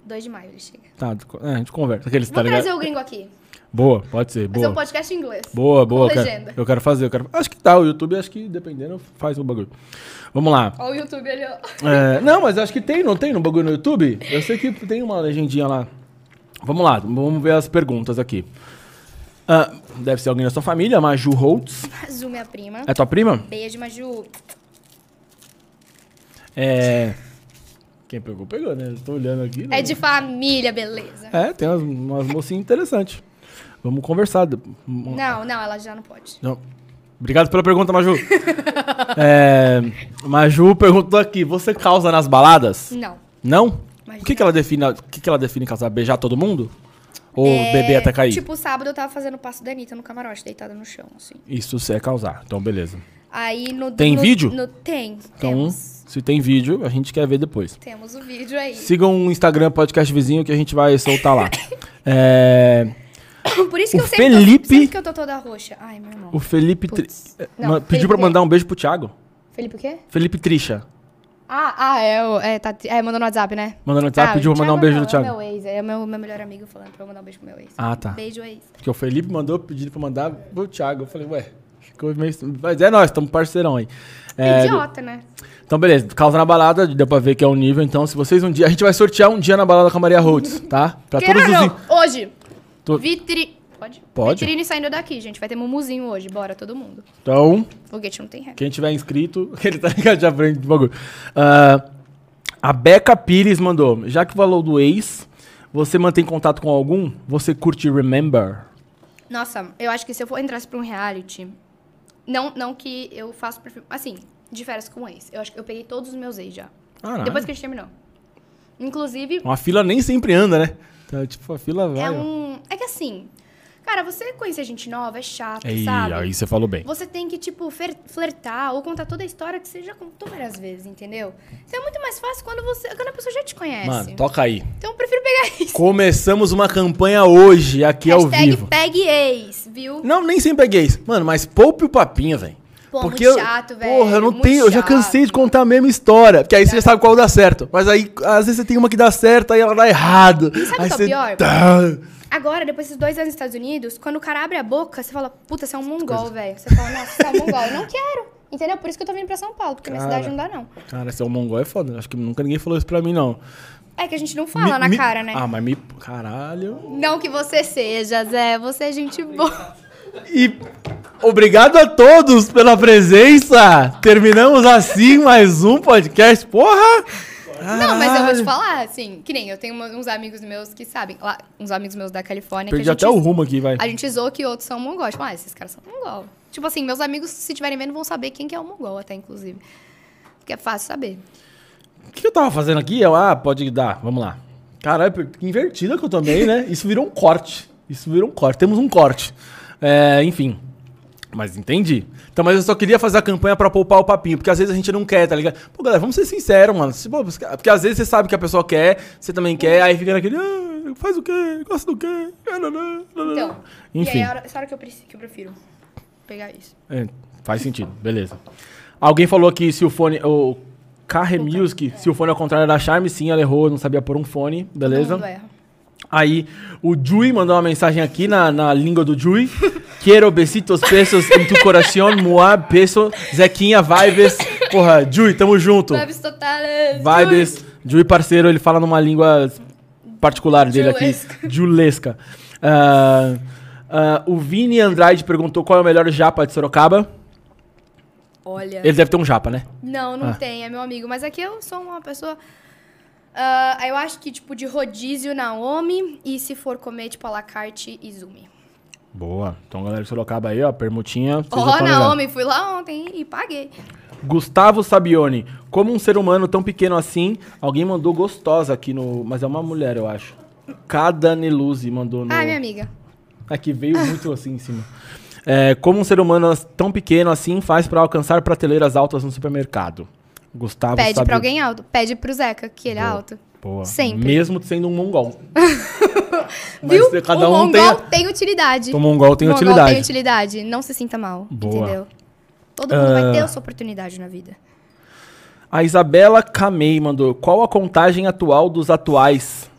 2 de maio ele chega. Tá, é, a gente conversa. Aqueles, tá Vou ligado? trazer o gringo aqui. Boa, pode ser, Fazer um boa. podcast em inglês. Boa, boa. Com Eu quero, legenda. eu quero fazer, eu quero. Acho que tá, o YouTube, acho que dependendo, faz o bagulho. Vamos lá. Ó o YouTube ali, ó. É, não, mas acho que tem, não tem no bagulho no YouTube? Eu sei que tem uma legendinha lá. Vamos lá, vamos ver as perguntas aqui. Ah, deve ser alguém da sua família, Maju Holtz. Azul, minha prima. É tua prima? Beijo, Maju. É. Quem pegou, pegou, né? Eu tô olhando aqui. né? É de família, beleza. É, tem umas, umas mocinhas interessantes. Vamos conversar. Não, não, ela já não pode. Não. Obrigado pela pergunta, Maju. é, Maju perguntou aqui: você causa nas baladas? Não. Não? Imagina. O que, que ela define? O que, que ela define causar? Beijar todo mundo? Ou É, beber até cair? Tipo, sábado eu tava fazendo o passo da Anitta no camarote, deitada no chão, assim. Isso é causar. Então, beleza. Aí no... Tem no- vídeo? no- tem, Então, temos. se tem vídeo, a gente quer ver depois. Temos o vídeo aí. Sigam o Instagram Podcast Vizinho que a gente vai soltar lá. É, Por isso que o eu sempre, Felipe- tô, sempre que eu tô toda roxa. Ai, meu irmão. o Felipe. Tri- é, Não, pediu Felipe pra é- mandar um beijo pro Thiago. Felipe o quê? Felipe Tricha. Ah, ah, é, o- é, tá, é, mandou no WhatsApp, né? Mandou no WhatsApp, ah, pediu pra mandar um beijo no não, Thiago. É o meu ex, é o meu, meu melhor amigo falando pra eu mandar um beijo pro meu ex. Ah, tá. Beijo, ex. Porque o Felipe mandou pedindo pra mandar pro Thiago. Eu falei, ué, ficou meio. Mas é nós, estamos parceirão aí. É, Idiota, né? Então, beleza. Causa na balada, deu pra ver que é o nível. Então, se vocês um dia. A gente vai sortear um dia na balada com a Maria Rhodes, tá? Pra Queira todos os. hoje. To- Vitri... Pode? Pode. Vitrine saindo daqui, gente. Vai ter mumuzinho hoje. Bora, todo mundo. Então, Foguete não tem regra. quem tiver inscrito, ele tá ligado já frente do bagulho. Ah, a Beca Pires mandou. Já que falou do ex, você mantém contato com algum? Você curte Remember? Nossa, eu acho que se eu for entrasse pra um reality... Não, não que eu faço perfil... Assim, de férias com ex. Eu acho que eu peguei todos os meus ex já. Caralho. Depois que a gente terminou. Inclusive, Uma fila nem sempre anda, né? Então, tipo, a fila vai. é um... É que assim... Cara, você conhecer gente nova é chato, Aí, sabe? aí você falou bem. Você tem que, tipo, flertar ou contar toda a história que você já contou várias vezes, entendeu? Então é muito mais fácil quando, você, quando a pessoa já te conhece. Mano, toca aí. Então eu prefiro pegar isso. Começamos uma campanha hoje, aqui ao Hashtag vivo. pegue ex, viu? Não, nem sempre é gays. Mano, mas poupe o papinho, velho. Pô, Porque muito eu- chato, velho, Porra, eu não tenho. Eu já chato. cansei de contar a mesma história. Porque aí você já sabe qual dá certo. Mas aí, às vezes, você tem uma que dá certo, aí ela dá errado. E sabe aí o que é pior? Tá. Agora, depois desses dois anos nos Estados Unidos, quando o cara abre a boca, você fala, puta, você é um mongol, velho. Você fala, nossa, você é um mongol. Eu não quero. Entendeu? Por isso que eu tô vindo pra São Paulo, porque minha Cara. cidade não dá, não. Cara, ser um mongol é foda. Acho que nunca ninguém falou isso pra mim, não. É que a gente não fala Me- na me- cara, né? Ah, mas me. Caralho. Não que você seja, Zé. Você é gente boa. E obrigado a todos pela presença. Terminamos assim mais um podcast. Porra! Não, mas eu vou te falar, assim, que nem eu tenho uma- uns amigos meus que sabem, lá, uns amigos meus da Califórnia, Perdi que a gente, até o rumo aqui, vai. a gente zoou que outros são mongol. Tipo, ah, esses caras são mongol. Tipo assim, meus amigos, se estiverem vendo, vão saber quem que é o mongol até, inclusive. Porque é fácil saber. O que eu tava fazendo aqui? Eu, ah, pode dar, vamos lá. Caralho, que invertida que eu tomei, né? Isso virou um corte. Isso virou um corte. Temos um corte. É, enfim. Mas entendi. Então, mas eu só queria fazer a campanha pra poupar o papinho, porque às vezes a gente não quer, tá ligado? Pô, galera, vamos ser sinceros, mano. Porque às vezes você sabe que a pessoa quer, você também quer, aí fica naquele, ah, faz o quê? Gosta do quê? Então, Enfim. e aí é a hora- essa hora que eu, que eu prefiro pegar isso. É, faz sentido, beleza. Alguém falou que se o fone. O Carre Music, se o fone ao contrário da Charme, sim, ela errou, não sabia pôr um fone, beleza? mundo erra. Aí o Jui mandou uma mensagem aqui na, na língua do Jui. Quero besitos pesos em tu coração, moa, peso, Zequinha, vibes. Porra, Jui, tamo junto. Vibes totales. Vibes. Jui, parceiro, ele fala numa língua particular dele Julesca. aqui. Julesca. Ah, ah, o Vini Andrade perguntou qual é o melhor japa de Sorocaba. Olha. Ele deve ter um japa, né? Não, não Ah. tem, é meu amigo. Mas aqui eu sou uma pessoa. Ah, eu acho que, tipo, de rodízio Naomi e se for comer, tipo, a la carte, Izumi. Boa. Então, galera de Sorocaba aí, ó, permutinha. Ó, ligado. Naomi, fui lá ontem e paguei. Gustavo Sabione. Como um ser humano tão pequeno assim, alguém mandou gostosa aqui no... Mas é uma mulher, eu acho. Cada Neluzi mandou no... Ah, minha amiga. Aqui veio muito assim em cima. É, como um ser humano tão pequeno assim faz pra alcançar prateleiras altas no supermercado? Gustavo Pede Sabione. pra alguém alto. Pede pro Zeca, que ele é Boa. alto. Boa. Sempre. Mesmo sendo um mongol. Mas Viu? cada o um tem... mongol a- tem utilidade. O mongol tem O mongol utilidade. tem utilidade. Não se sinta mal, Boa. entendeu? Todo mundo Ah. vai ter a sua oportunidade na vida. A Isabela Camei mandou. Qual a contagem atual dos atuais?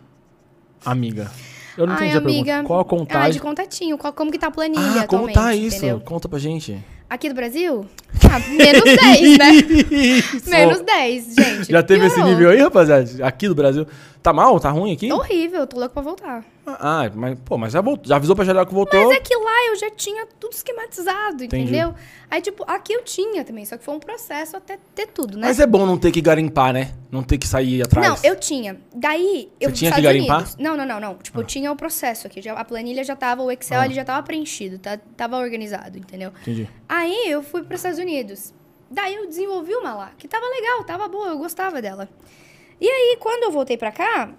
Amiga. Eu não Ai, entendi a amiga. pergunta. Qual a Ah, de contagem? contatinho. Qual, como que tá a planilha Ah, como atualmente, tá isso? entendeu? Conta pra gente. Aqui do Brasil? Ah, menos 10, né? Isso. Menos 10, gente. Já teve esse Piorou. nível aí, rapaziada? Aqui do Brasil. Tá mal? Tá ruim aqui? Horrível, tô louco pra voltar. Ah, mas, pô, mas já, voltou, já avisou pra geral que voltou. Mas é que lá eu já tinha tudo esquematizado, Entendi. entendeu? Aí, tipo, aqui eu tinha também, só que foi um processo até ter tudo, né? Mas é bom não ter que garimpar, né? Não ter que sair atrás. Não, eu tinha. Daí, eu tinha fui que garimpar? Ah. Unidos. Não, não, não, não. Tipo, eu tinha o processo aqui. Já, a planilha já tava, o Excel ele já tava preenchido, tá, tava organizado, entendeu? Entendi. Aí eu fui para os Estados Unidos. Daí eu desenvolvi uma lá, que tava legal, tava boa, eu gostava dela. E aí, quando eu voltei pra cá,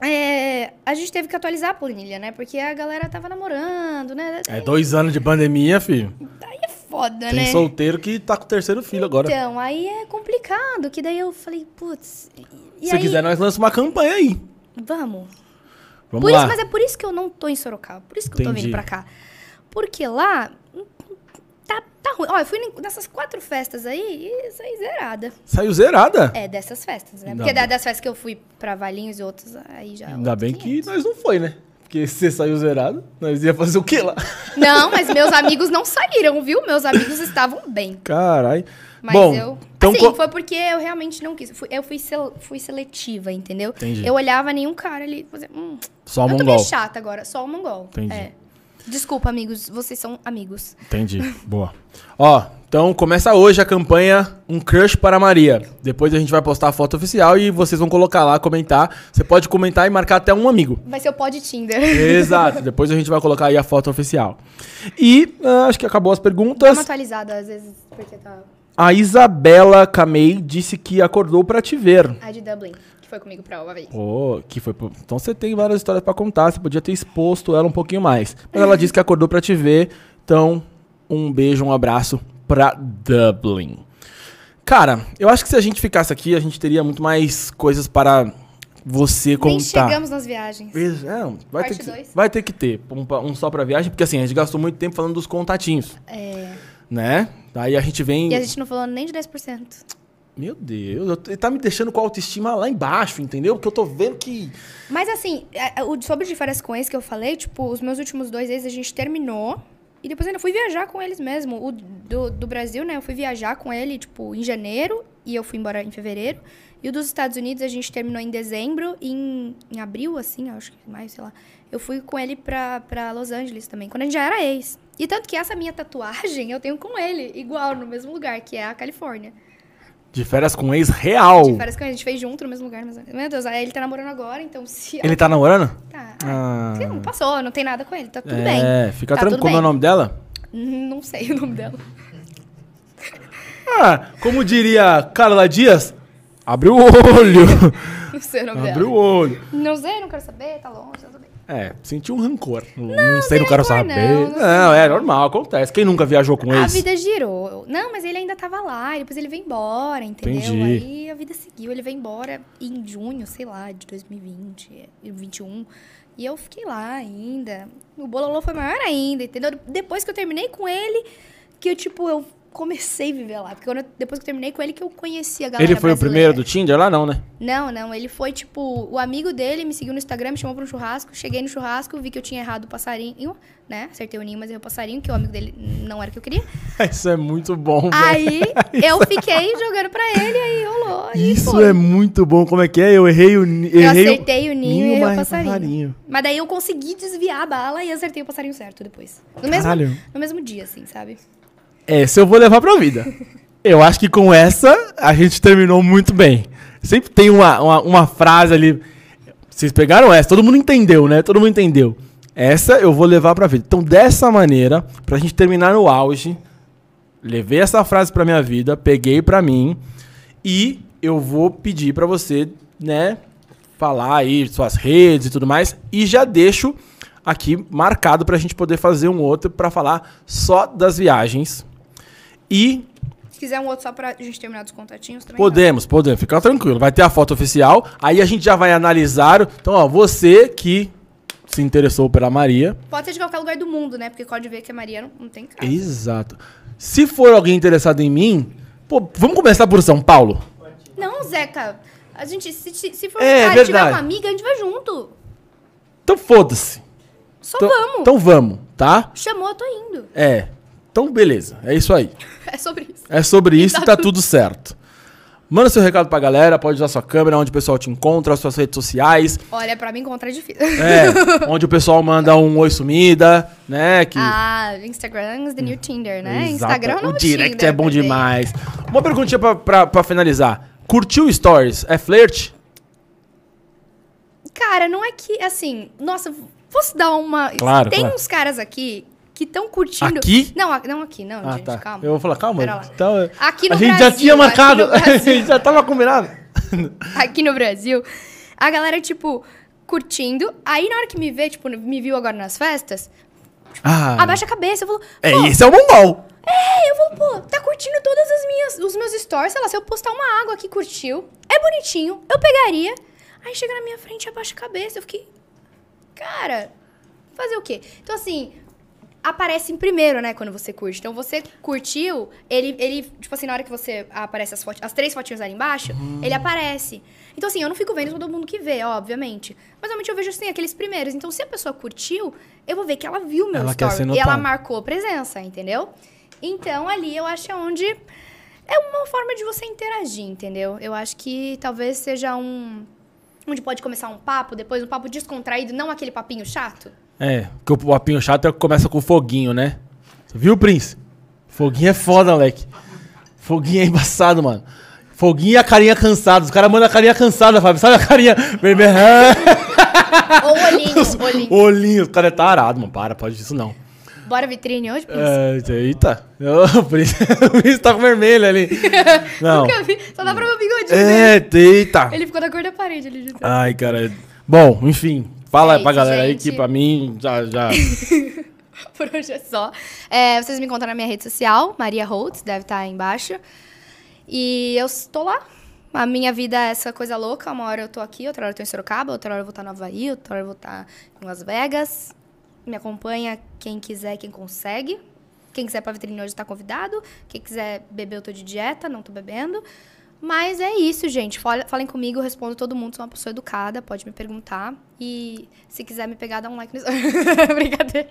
é, a gente teve que atualizar a planilha, né? Porque a galera tava namorando, né? É dois anos de pandemia, filho. Daí é foda, Tem né? solteiro que tá com o terceiro filho agora. Então, aí é complicado, que daí eu falei, putz. Se aí, quiser, nós lançamos uma campanha aí. Vamos. Vamos Por lá. isso, mas é por isso que eu não tô em Sorocaba. Por isso que eu tô Entendi. vindo pra cá. Porque lá. Tá, tá ruim. Ó, eu fui nessas quatro festas aí e saí zerada. Saiu zerada. É, dessas festas, né? Ainda Porque bem. das festas que eu fui pra Valinhos e outras, aí já. é Ainda bem que 500. nós não foi, né? Porque se você saiu zerado, nós ia fazer o quê lá? Não, mas meus amigos não saíram, viu? Meus amigos estavam bem. Caralho. Mas Bom, eu. então assim, co- foi porque eu realmente não quis. Eu fui, sel- fui seletiva, entendeu? Entendi. Eu olhava nenhum cara ali. Fazia, hum, Só o eu tô mongol. meio chata agora, só o mongol. Entendi. É. Desculpa, amigos, vocês são amigos. Entendi. Boa. Ó, então começa hoje a campanha Um Crush para Maria. Depois a gente vai postar a foto oficial e vocês vão colocar lá, comentar. Você pode comentar e marcar até um amigo. Vai ser o pod Tinder. Exato. Depois a gente vai colocar aí a foto oficial. E ah, acho que acabou as Dá uma perguntas. atualizada, às vezes, porque tá. A Isabela Camei disse que acordou para te ver. A de Dublin, que foi comigo pra Havaí. Pô, que foi. pro- Então você tem várias histórias pra contar. Você podia ter exposto ela um pouquinho mais. Mas ela disse que acordou pra te ver. Então, um beijo, um abraço pra Dublin. Cara, eu acho que se a gente ficasse aqui, a gente teria muito mais coisas para você contar. Nem chegamos nas viagens. Não, vai, ter que, dois. vai ter que ter um, um só pra viagem, porque assim, a gente gastou muito tempo falando dos contatinhos, É. né? Daí a gente vem. E a gente não falou nem de 10%. Meu Deus, eu- ele tá me deixando com a autoestima lá embaixo, entendeu? Porque eu tô vendo que. Mas assim, é, é, sobre de férias com ex que eu falei, tipo, os meus últimos dois ex a gente terminou. E depois ainda fui viajar com eles mesmo. O do, do Brasil, né? Eu fui viajar com ele, tipo, em janeiro. E eu fui embora em fevereiro. E o dos Estados Unidos a gente terminou em dezembro. E em, em abril, assim, acho que mais, sei lá. Eu fui com ele pra, pra Los Angeles também, quando a gente já era ex. E tanto que essa minha tatuagem eu tenho com ele, igual, no mesmo lugar, que é a Califórnia. De férias com ex real. De férias que a gente fez junto no mesmo lugar. Mas, meu Deus, aí ele tá namorando agora, então se... Ele tá namorando? Tá. Ah. Não passou, não tem nada com ele, tá tudo é, bem. fica Tá tranquilo. Como é o nome dela? Hum, Não sei o nome dela. Ah, como diria Carla Dias, abre o olho. Não sei o nome abre dela. o olho. Não sei, não quero saber, tá longe, tá. É, senti um rancor. Não, sei, não quero saber. não, Não, não é normal, acontece. Quem nunca viajou com A ex? vida girou. Não, mas ele ainda tava lá, e depois ele veio embora, entendeu? Entendi. Aí a vida seguiu, ele veio embora em junho, sei lá, de 2020, é, 2021. E eu fiquei lá ainda. O bololô foi maior ainda, entendeu? Depois que eu terminei com ele, que eu, tipo, eu comecei a viver lá. Porque quando eu- depois que eu terminei com ele, que eu conheci a galera Ele foi o brasileira. primeiro do Tinder lá, não, né? Não, não. Ele foi, tipo, o amigo dele me seguiu no Instagram, me chamou pra um churrasco. Cheguei no churrasco, vi que eu tinha errado o passarinho, né? Acertei o ninho, mas errei o passarinho, que o amigo dele não era o que eu queria. Isso é muito bom, velho. Aí eu fiquei jogando pra ele, aí rolou. Isso foi. é muito bom. Como é que é? Eu errei o ni- Eu errei acertei o ninho e errei o passarinho. Mas daí eu consegui desviar a bala e acertei o passarinho certo depois. No mesmo, Caralho. no mesmo dia, assim, sabe? Essa eu vou levar pra vida. Eu acho que com essa a gente terminou muito bem. Sempre tem uma, uma, uma frase ali. Vocês pegaram essa, todo mundo entendeu, né? Todo mundo entendeu. Essa eu vou levar pra vida. Então, dessa maneira, pra gente terminar no auge, levei essa frase pra minha vida, peguei pra mim e eu vou pedir pra você, né, falar aí suas redes e tudo mais e já deixo aqui marcado pra gente poder fazer um outro pra falar só das viagens. E Se quiser um outro só pra gente terminar dos contatinhos também. podemos, podemos, ficar tranquilo. Vai ter a foto oficial, aí a gente já vai analisar. Então, ó, você que se interessou pela Maria. Pode ser de qualquer lugar do mundo, né? Porque pode ver que a Maria não, não tem casa. Exato. Se for alguém interessado em mim, pô, vamos começar por São Paulo? Não, Zeca. A gente, se, se for É, um cara tiver uma amiga, a gente vai junto. Então foda-se. Só Então, vamos. então vamos, tá? Chamou, eu tô indo. É. Então beleza, é isso aí. É sobre isso. É sobre isso e tá tá tudo certo. Manda seu recado pra galera, pode usar sua câmera, onde o pessoal te encontra, as suas redes sociais. Olha, pra mim encontrar é difícil. É, onde o pessoal manda um oi sumida, né? Que Ah, Instagram is the new Tinder, né? Exato. Instagram é o direct Tinder, é bom demais. Uma perguntinha pra, pra, pra finalizar. Curtiu stories? É flerte? Cara, não é que, assim... Nossa, posso dar uma... Claro, Tem claro. uns caras aqui que estão curtindo... Aqui? Não, a- não aqui, não, Ah, gente, tá. calma. Eu vou falar, calma. Então, Aqui no a gente já Brasil, tinha aqui marcado. a gente já tava combinado. aqui no Brasil, a galera, tipo, curtindo. Aí, na hora que me vê, tipo, me viu agora nas festas, Ah, abaixa a cabeça. Eu falo, é, esse é o mongol. é, eu falo, pô, tá curtindo todas as minhas, os meus stories. Sei lá, se eu postar uma água aqui, curtiu. É bonitinho, eu pegaria. Aí chega na minha frente, abaixa a cabeça. Eu fiquei, cara, fazer o quê? Então, assim, aparece em primeiro, né, quando você curte. Então você curtiu, ele, ele tipo assim, na hora que você aparece as, fotos, as três fotinhas ali embaixo, Hum. ele aparece. Então assim, eu não fico vendo todo mundo que vê, obviamente. Mas normalmente eu vejo assim, aqueles primeiros. Então se a pessoa curtiu, eu vou ver que ela viu meu Ela quer ser story. E ela marcou presença, entendeu? Então ali eu acho onde é uma forma de você interagir, entendeu? Eu acho que talvez seja um onde pode começar um papo, depois um papo descontraído, não aquele papinho chato. É, porque o papinho chato é que começa com foguinho, né? Viu, Prince? Foguinho é foda, moleque. Foguinho é embaçado, mano. Foguinho e a carinha cansada. Os caras mandam a carinha cansada, Fábio. Sabe a carinha vermelha? Ou olhinho, olhinho. Olhinho. O cara é tarado, mano. Para, pode isso não. Bora vitrine hoje, Prince? É, eita. Ô, Prince, o Prince tá com vermelho ali. Não. Nunca vi. Só dá pra ver o bigodinho É, dele. eita. Ele ficou da cor da parede ali. de. Ai, cara. Bom, enfim. Fala É pra isso, galera aí gente. que pra mim já. já... Por hoje é só. É, vocês me encontram na minha rede social, Maria Holtz, deve estar aí embaixo. E eu estou lá. A minha vida é essa coisa louca. Uma hora eu tô aqui, outra hora eu tô em Sorocaba, outra hora eu vou estar no Havaí, outra hora eu vou estar em Las Vegas. Me acompanha quem quiser, quem consegue. Quem quiser pra vitrine hoje tá convidado. Quem quiser beber, eu tô de dieta, não tô bebendo. Mas é isso, gente. Falem comigo, eu respondo todo mundo. Sou uma pessoa educada, pode me perguntar. E se quiser me pegar, dá um like no... Brincadeira.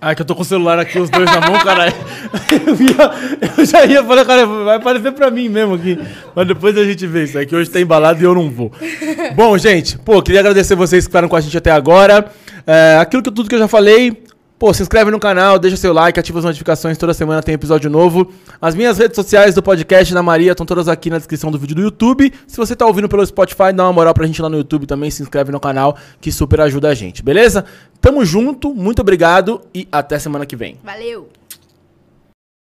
Ai, que eu tô com o celular aqui, os dois na mão, caralho. Eu, ia- eu já ia falar, cara, vai aparecer pra mim mesmo aqui. Mas depois a gente vê isso. É que hoje tá embalado e eu não vou. Bom, gente, pô, queria agradecer vocês que ficaram com a gente até agora. É, aquilo que tudo que eu já falei. Pô, se inscreve no canal, deixa seu like, ativa as notificações, toda semana tem episódio novo. As minhas redes sociais do podcast da Maria estão todas aqui na descrição do vídeo do YouTube. Se você tá ouvindo pelo Spotify, dá uma moral pra gente lá no YouTube também, se inscreve no canal, que super ajuda a gente, beleza? Tamo junto, muito obrigado e até semana que vem. Valeu!